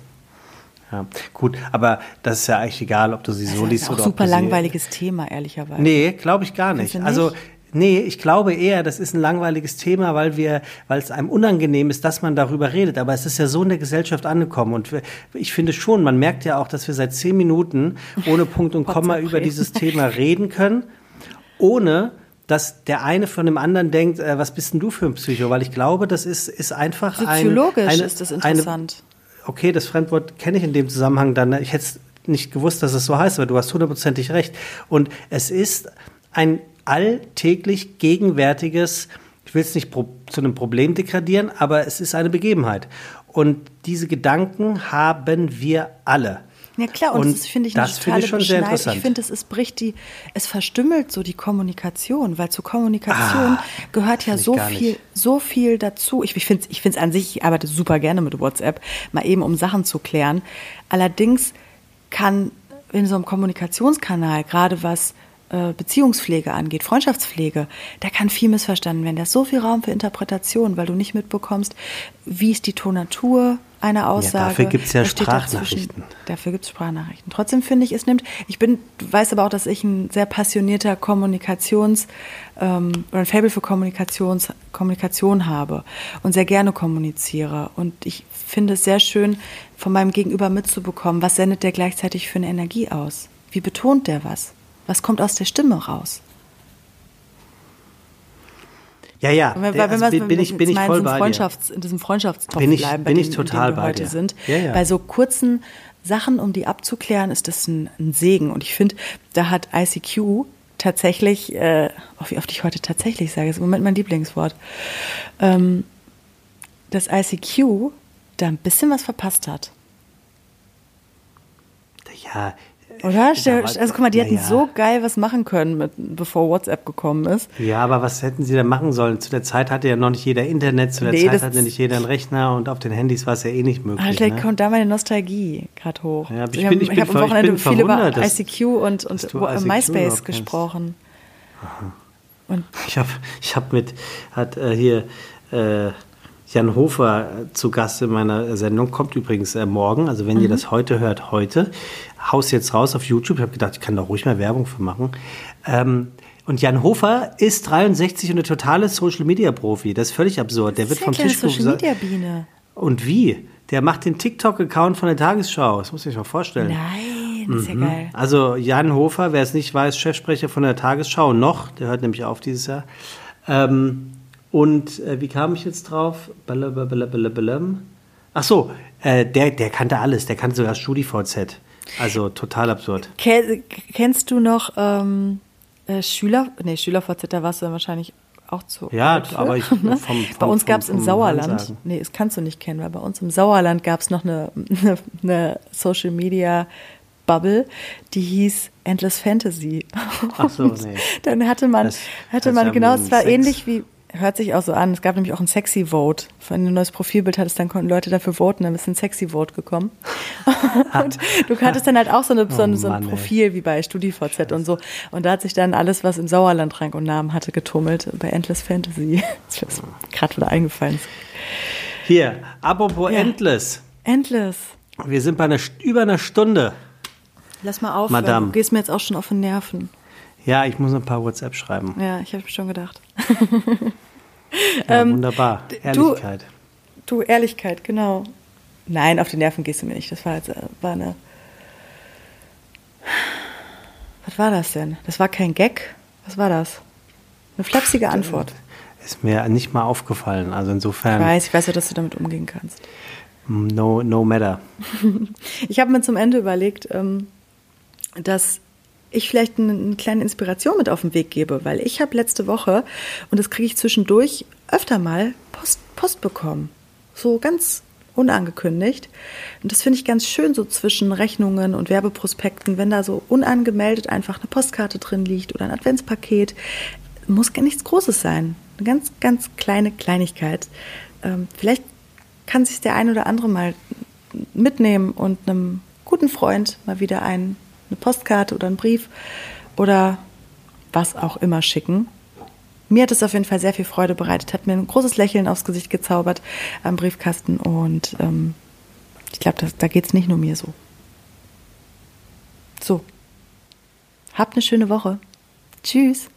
Ja, gut, aber das ist ja eigentlich egal, ob du sie Das so liest auch oder ob super langweiliges Thema, ehrlicherweise. Nee, glaube ich gar nicht. Du Also, nicht? nee, ich glaube eher, das ist ein langweiliges Thema, weil wir, weil es einem unangenehm ist, dass man darüber redet. Aber es ist ja so in der Gesellschaft angekommen. Und ich finde schon, man merkt ja auch, dass wir seit zehn Minuten ohne Punkt und Komma über reden. dieses Thema reden können, ohne dass der eine von dem anderen denkt, äh, was bist denn du für ein Psycho? Weil ich glaube, das ist, ist einfach ein, eine, ist das eine, interessant. Okay, das Fremdwort kenne ich in dem Zusammenhang dann. Ich hätte es nicht gewusst, dass es so heißt, aber du hast hundertprozentig recht. Und es ist ein alltäglich gegenwärtiges, ich will es nicht zu einem Problem degradieren, aber es ist eine Begebenheit. Und diese Gedanken haben wir alle. Ja klar, und, Und das finde ich das finde ich schon sehr interessant. Ich finde, es ist bricht die, es verstümmelt so die Kommunikation, weil zur Kommunikation Ah, gehört ja so viel, so viel dazu. Ich, ich finde es ich find's an sich, ich arbeite super gerne mit WhatsApp, mal eben um Sachen zu klären. Allerdings kann in so einem Kommunikationskanal, gerade was Beziehungspflege angeht, Freundschaftspflege, da kann viel missverstanden werden. Da ist so viel Raum für Interpretation, weil du nicht mitbekommst, wie ist die Tonatur einer Aussage. dafür ja Was steht dazwischen? Sprachnachrichten. Dafür gibt es Sprachnachrichten. Trotzdem finde ich, es nimmt, ich bin, du weißt aber auch, dass ich ein sehr passionierter Kommunikations- ähm, oder ein Faible für Kommunikations, Kommunikation habe und sehr gerne kommuniziere. Und ich finde es sehr schön, von meinem Gegenüber mitzubekommen, was sendet der gleichzeitig für eine Energie aus? Wie betont der was? Was kommt aus der Stimme raus? Ja, ja, der- weil wenn also wir bin ich, bin ich voll in, bei diesem dir. Freundschafts-, in diesem Freundschaftstopf Bin ich- bleiben, bin ich dem, total bei heute dir. sind. Ja, ja. Bei so kurzen Sachen, um die abzuklären, ist das ein, ein Segen. Und ich finde, da hat ICQ tatsächlich, äh, oh, wie oft ich heute tatsächlich sage, ist im Moment mein Lieblingswort, ähm, dass ICQ da ein bisschen was verpasst hat. Ja, Oder? Also guck mal, die hätten ja. so geil was machen können, mit, bevor WhatsApp gekommen ist. Ja, aber was hätten sie denn machen sollen? Zu der Zeit hatte ja noch nicht jeder Internet, zu der Nee, Zeit hatte nicht jeder einen Rechner und auf den Handys war es ja eh nicht Ah, möglich. Vielleicht ne? kommt da meine Nostalgie gerade hoch. Ja, ich ich bin- habe ich bin hab am ich Wochenende viel über ICQ und, und ICQ MySpace gesprochen. Ich habe ich hab mit, hat äh, hier äh, Jan Hofer äh, zu Gast in meiner Sendung, kommt übrigens äh, morgen, also wenn ihr Mhm. das heute hört, heute, haus jetzt raus auf YouTube. Ich habe gedacht, ich kann da ruhig mal Werbung für machen. Ähm, und Jan Hofer ist 63 und ein totales Social-Media-Profi. Das ist völlig absurd. Der wird vom eine Tisch. Social Media Biene. Und wie? Der macht den TikTok-Account von der Tagesschau. Das muss ich mal vorstellen. Nein, das ist ja geil. Also Jan Hofer, wer es nicht weiß, Chefsprecher von der Tagesschau noch, der hört nämlich auf dieses Jahr. Ähm, und äh, wie kam ich jetzt drauf? Blablabla. Ach so, äh, der, der kannte alles, der kannte sogar StudiVZ. Also total absurd. Ke kennst du noch ähm, äh, Schüler? Nee, SchülerVZ, da warst du dann wahrscheinlich auch zu. Ja, aber ich- ne? vom- Bei vom- uns gab es vom- im vom Sauerland, Ansagen. nee, das kannst du nicht kennen, weil bei uns im Sauerland gab es noch eine, eine, eine Social Media Bubble, die hieß Endless Fantasy. Ach so, nee. Dann hatte man, Das- hatte das man genau, es war ähnlich wie, hört sich auch so an. Es gab nämlich auch ein Sexy Vote. Für ein neues Profilbild hattest, dann konnten Leute dafür voten, dann ist ein Sexy Vote gekommen. und du hattest dann halt auch so, eine, so, ein, so ein Mann, ey. Profil wie bei StudiVZ und so. Und da hat sich dann alles, was im Sauerland Rang und Namen hatte, getummelt bei Endless Fantasy. Das ist mir gerade wieder eingefallen. Hier, apropos Ja. Endless. Endless. Wir sind bei einer, über einer Stunde. Lass mal auf. Madame. Du gehst mir jetzt auch schon auf den Nerven. Ja, ich muss ein paar WhatsApp schreiben. Ja, ich habe schon gedacht. Ja, wunderbar. Ähm, du- Ehrlichkeit. Du, Ehrlichkeit, genau. Nein, auf die Nerven gehst du mir nicht. Das war jetzt äh, war eine. Was war das denn? Das war kein Gag. Was war das? Eine flapsige Antwort. Ist mir nicht mal aufgefallen. Also Ich insofern, weiß, ich weiß ja, dass du damit umgehen kannst. no, no matter. Ich habe mir zum Ende überlegt, ähm, dass ich vielleicht eine, eine kleine Inspiration mit auf den Weg gebe, weil ich habe letzte Woche, und das kriege ich zwischendurch öfter mal, Post, Post bekommen. So ganz unangekündigt. Und das finde ich ganz schön, so zwischen Rechnungen und Werbeprospekten, wenn da so unangemeldet einfach eine Postkarte drin liegt oder ein Adventspaket. Muss gar nichts Großes sein. Eine ganz, ganz kleine Kleinigkeit. Ähm, vielleicht kann sich der ein oder andere mal mitnehmen und einem guten Freund mal wieder ein, eine Postkarte oder einen Brief oder was auch immer schicken. Mir hat es auf jeden Fall sehr viel Freude bereitet, hat mir ein großes Lächeln aufs Gesicht gezaubert am Briefkasten und ähm, ich glaube, da geht es nicht nur mir so. So. Habt eine schöne Woche. Tschüss.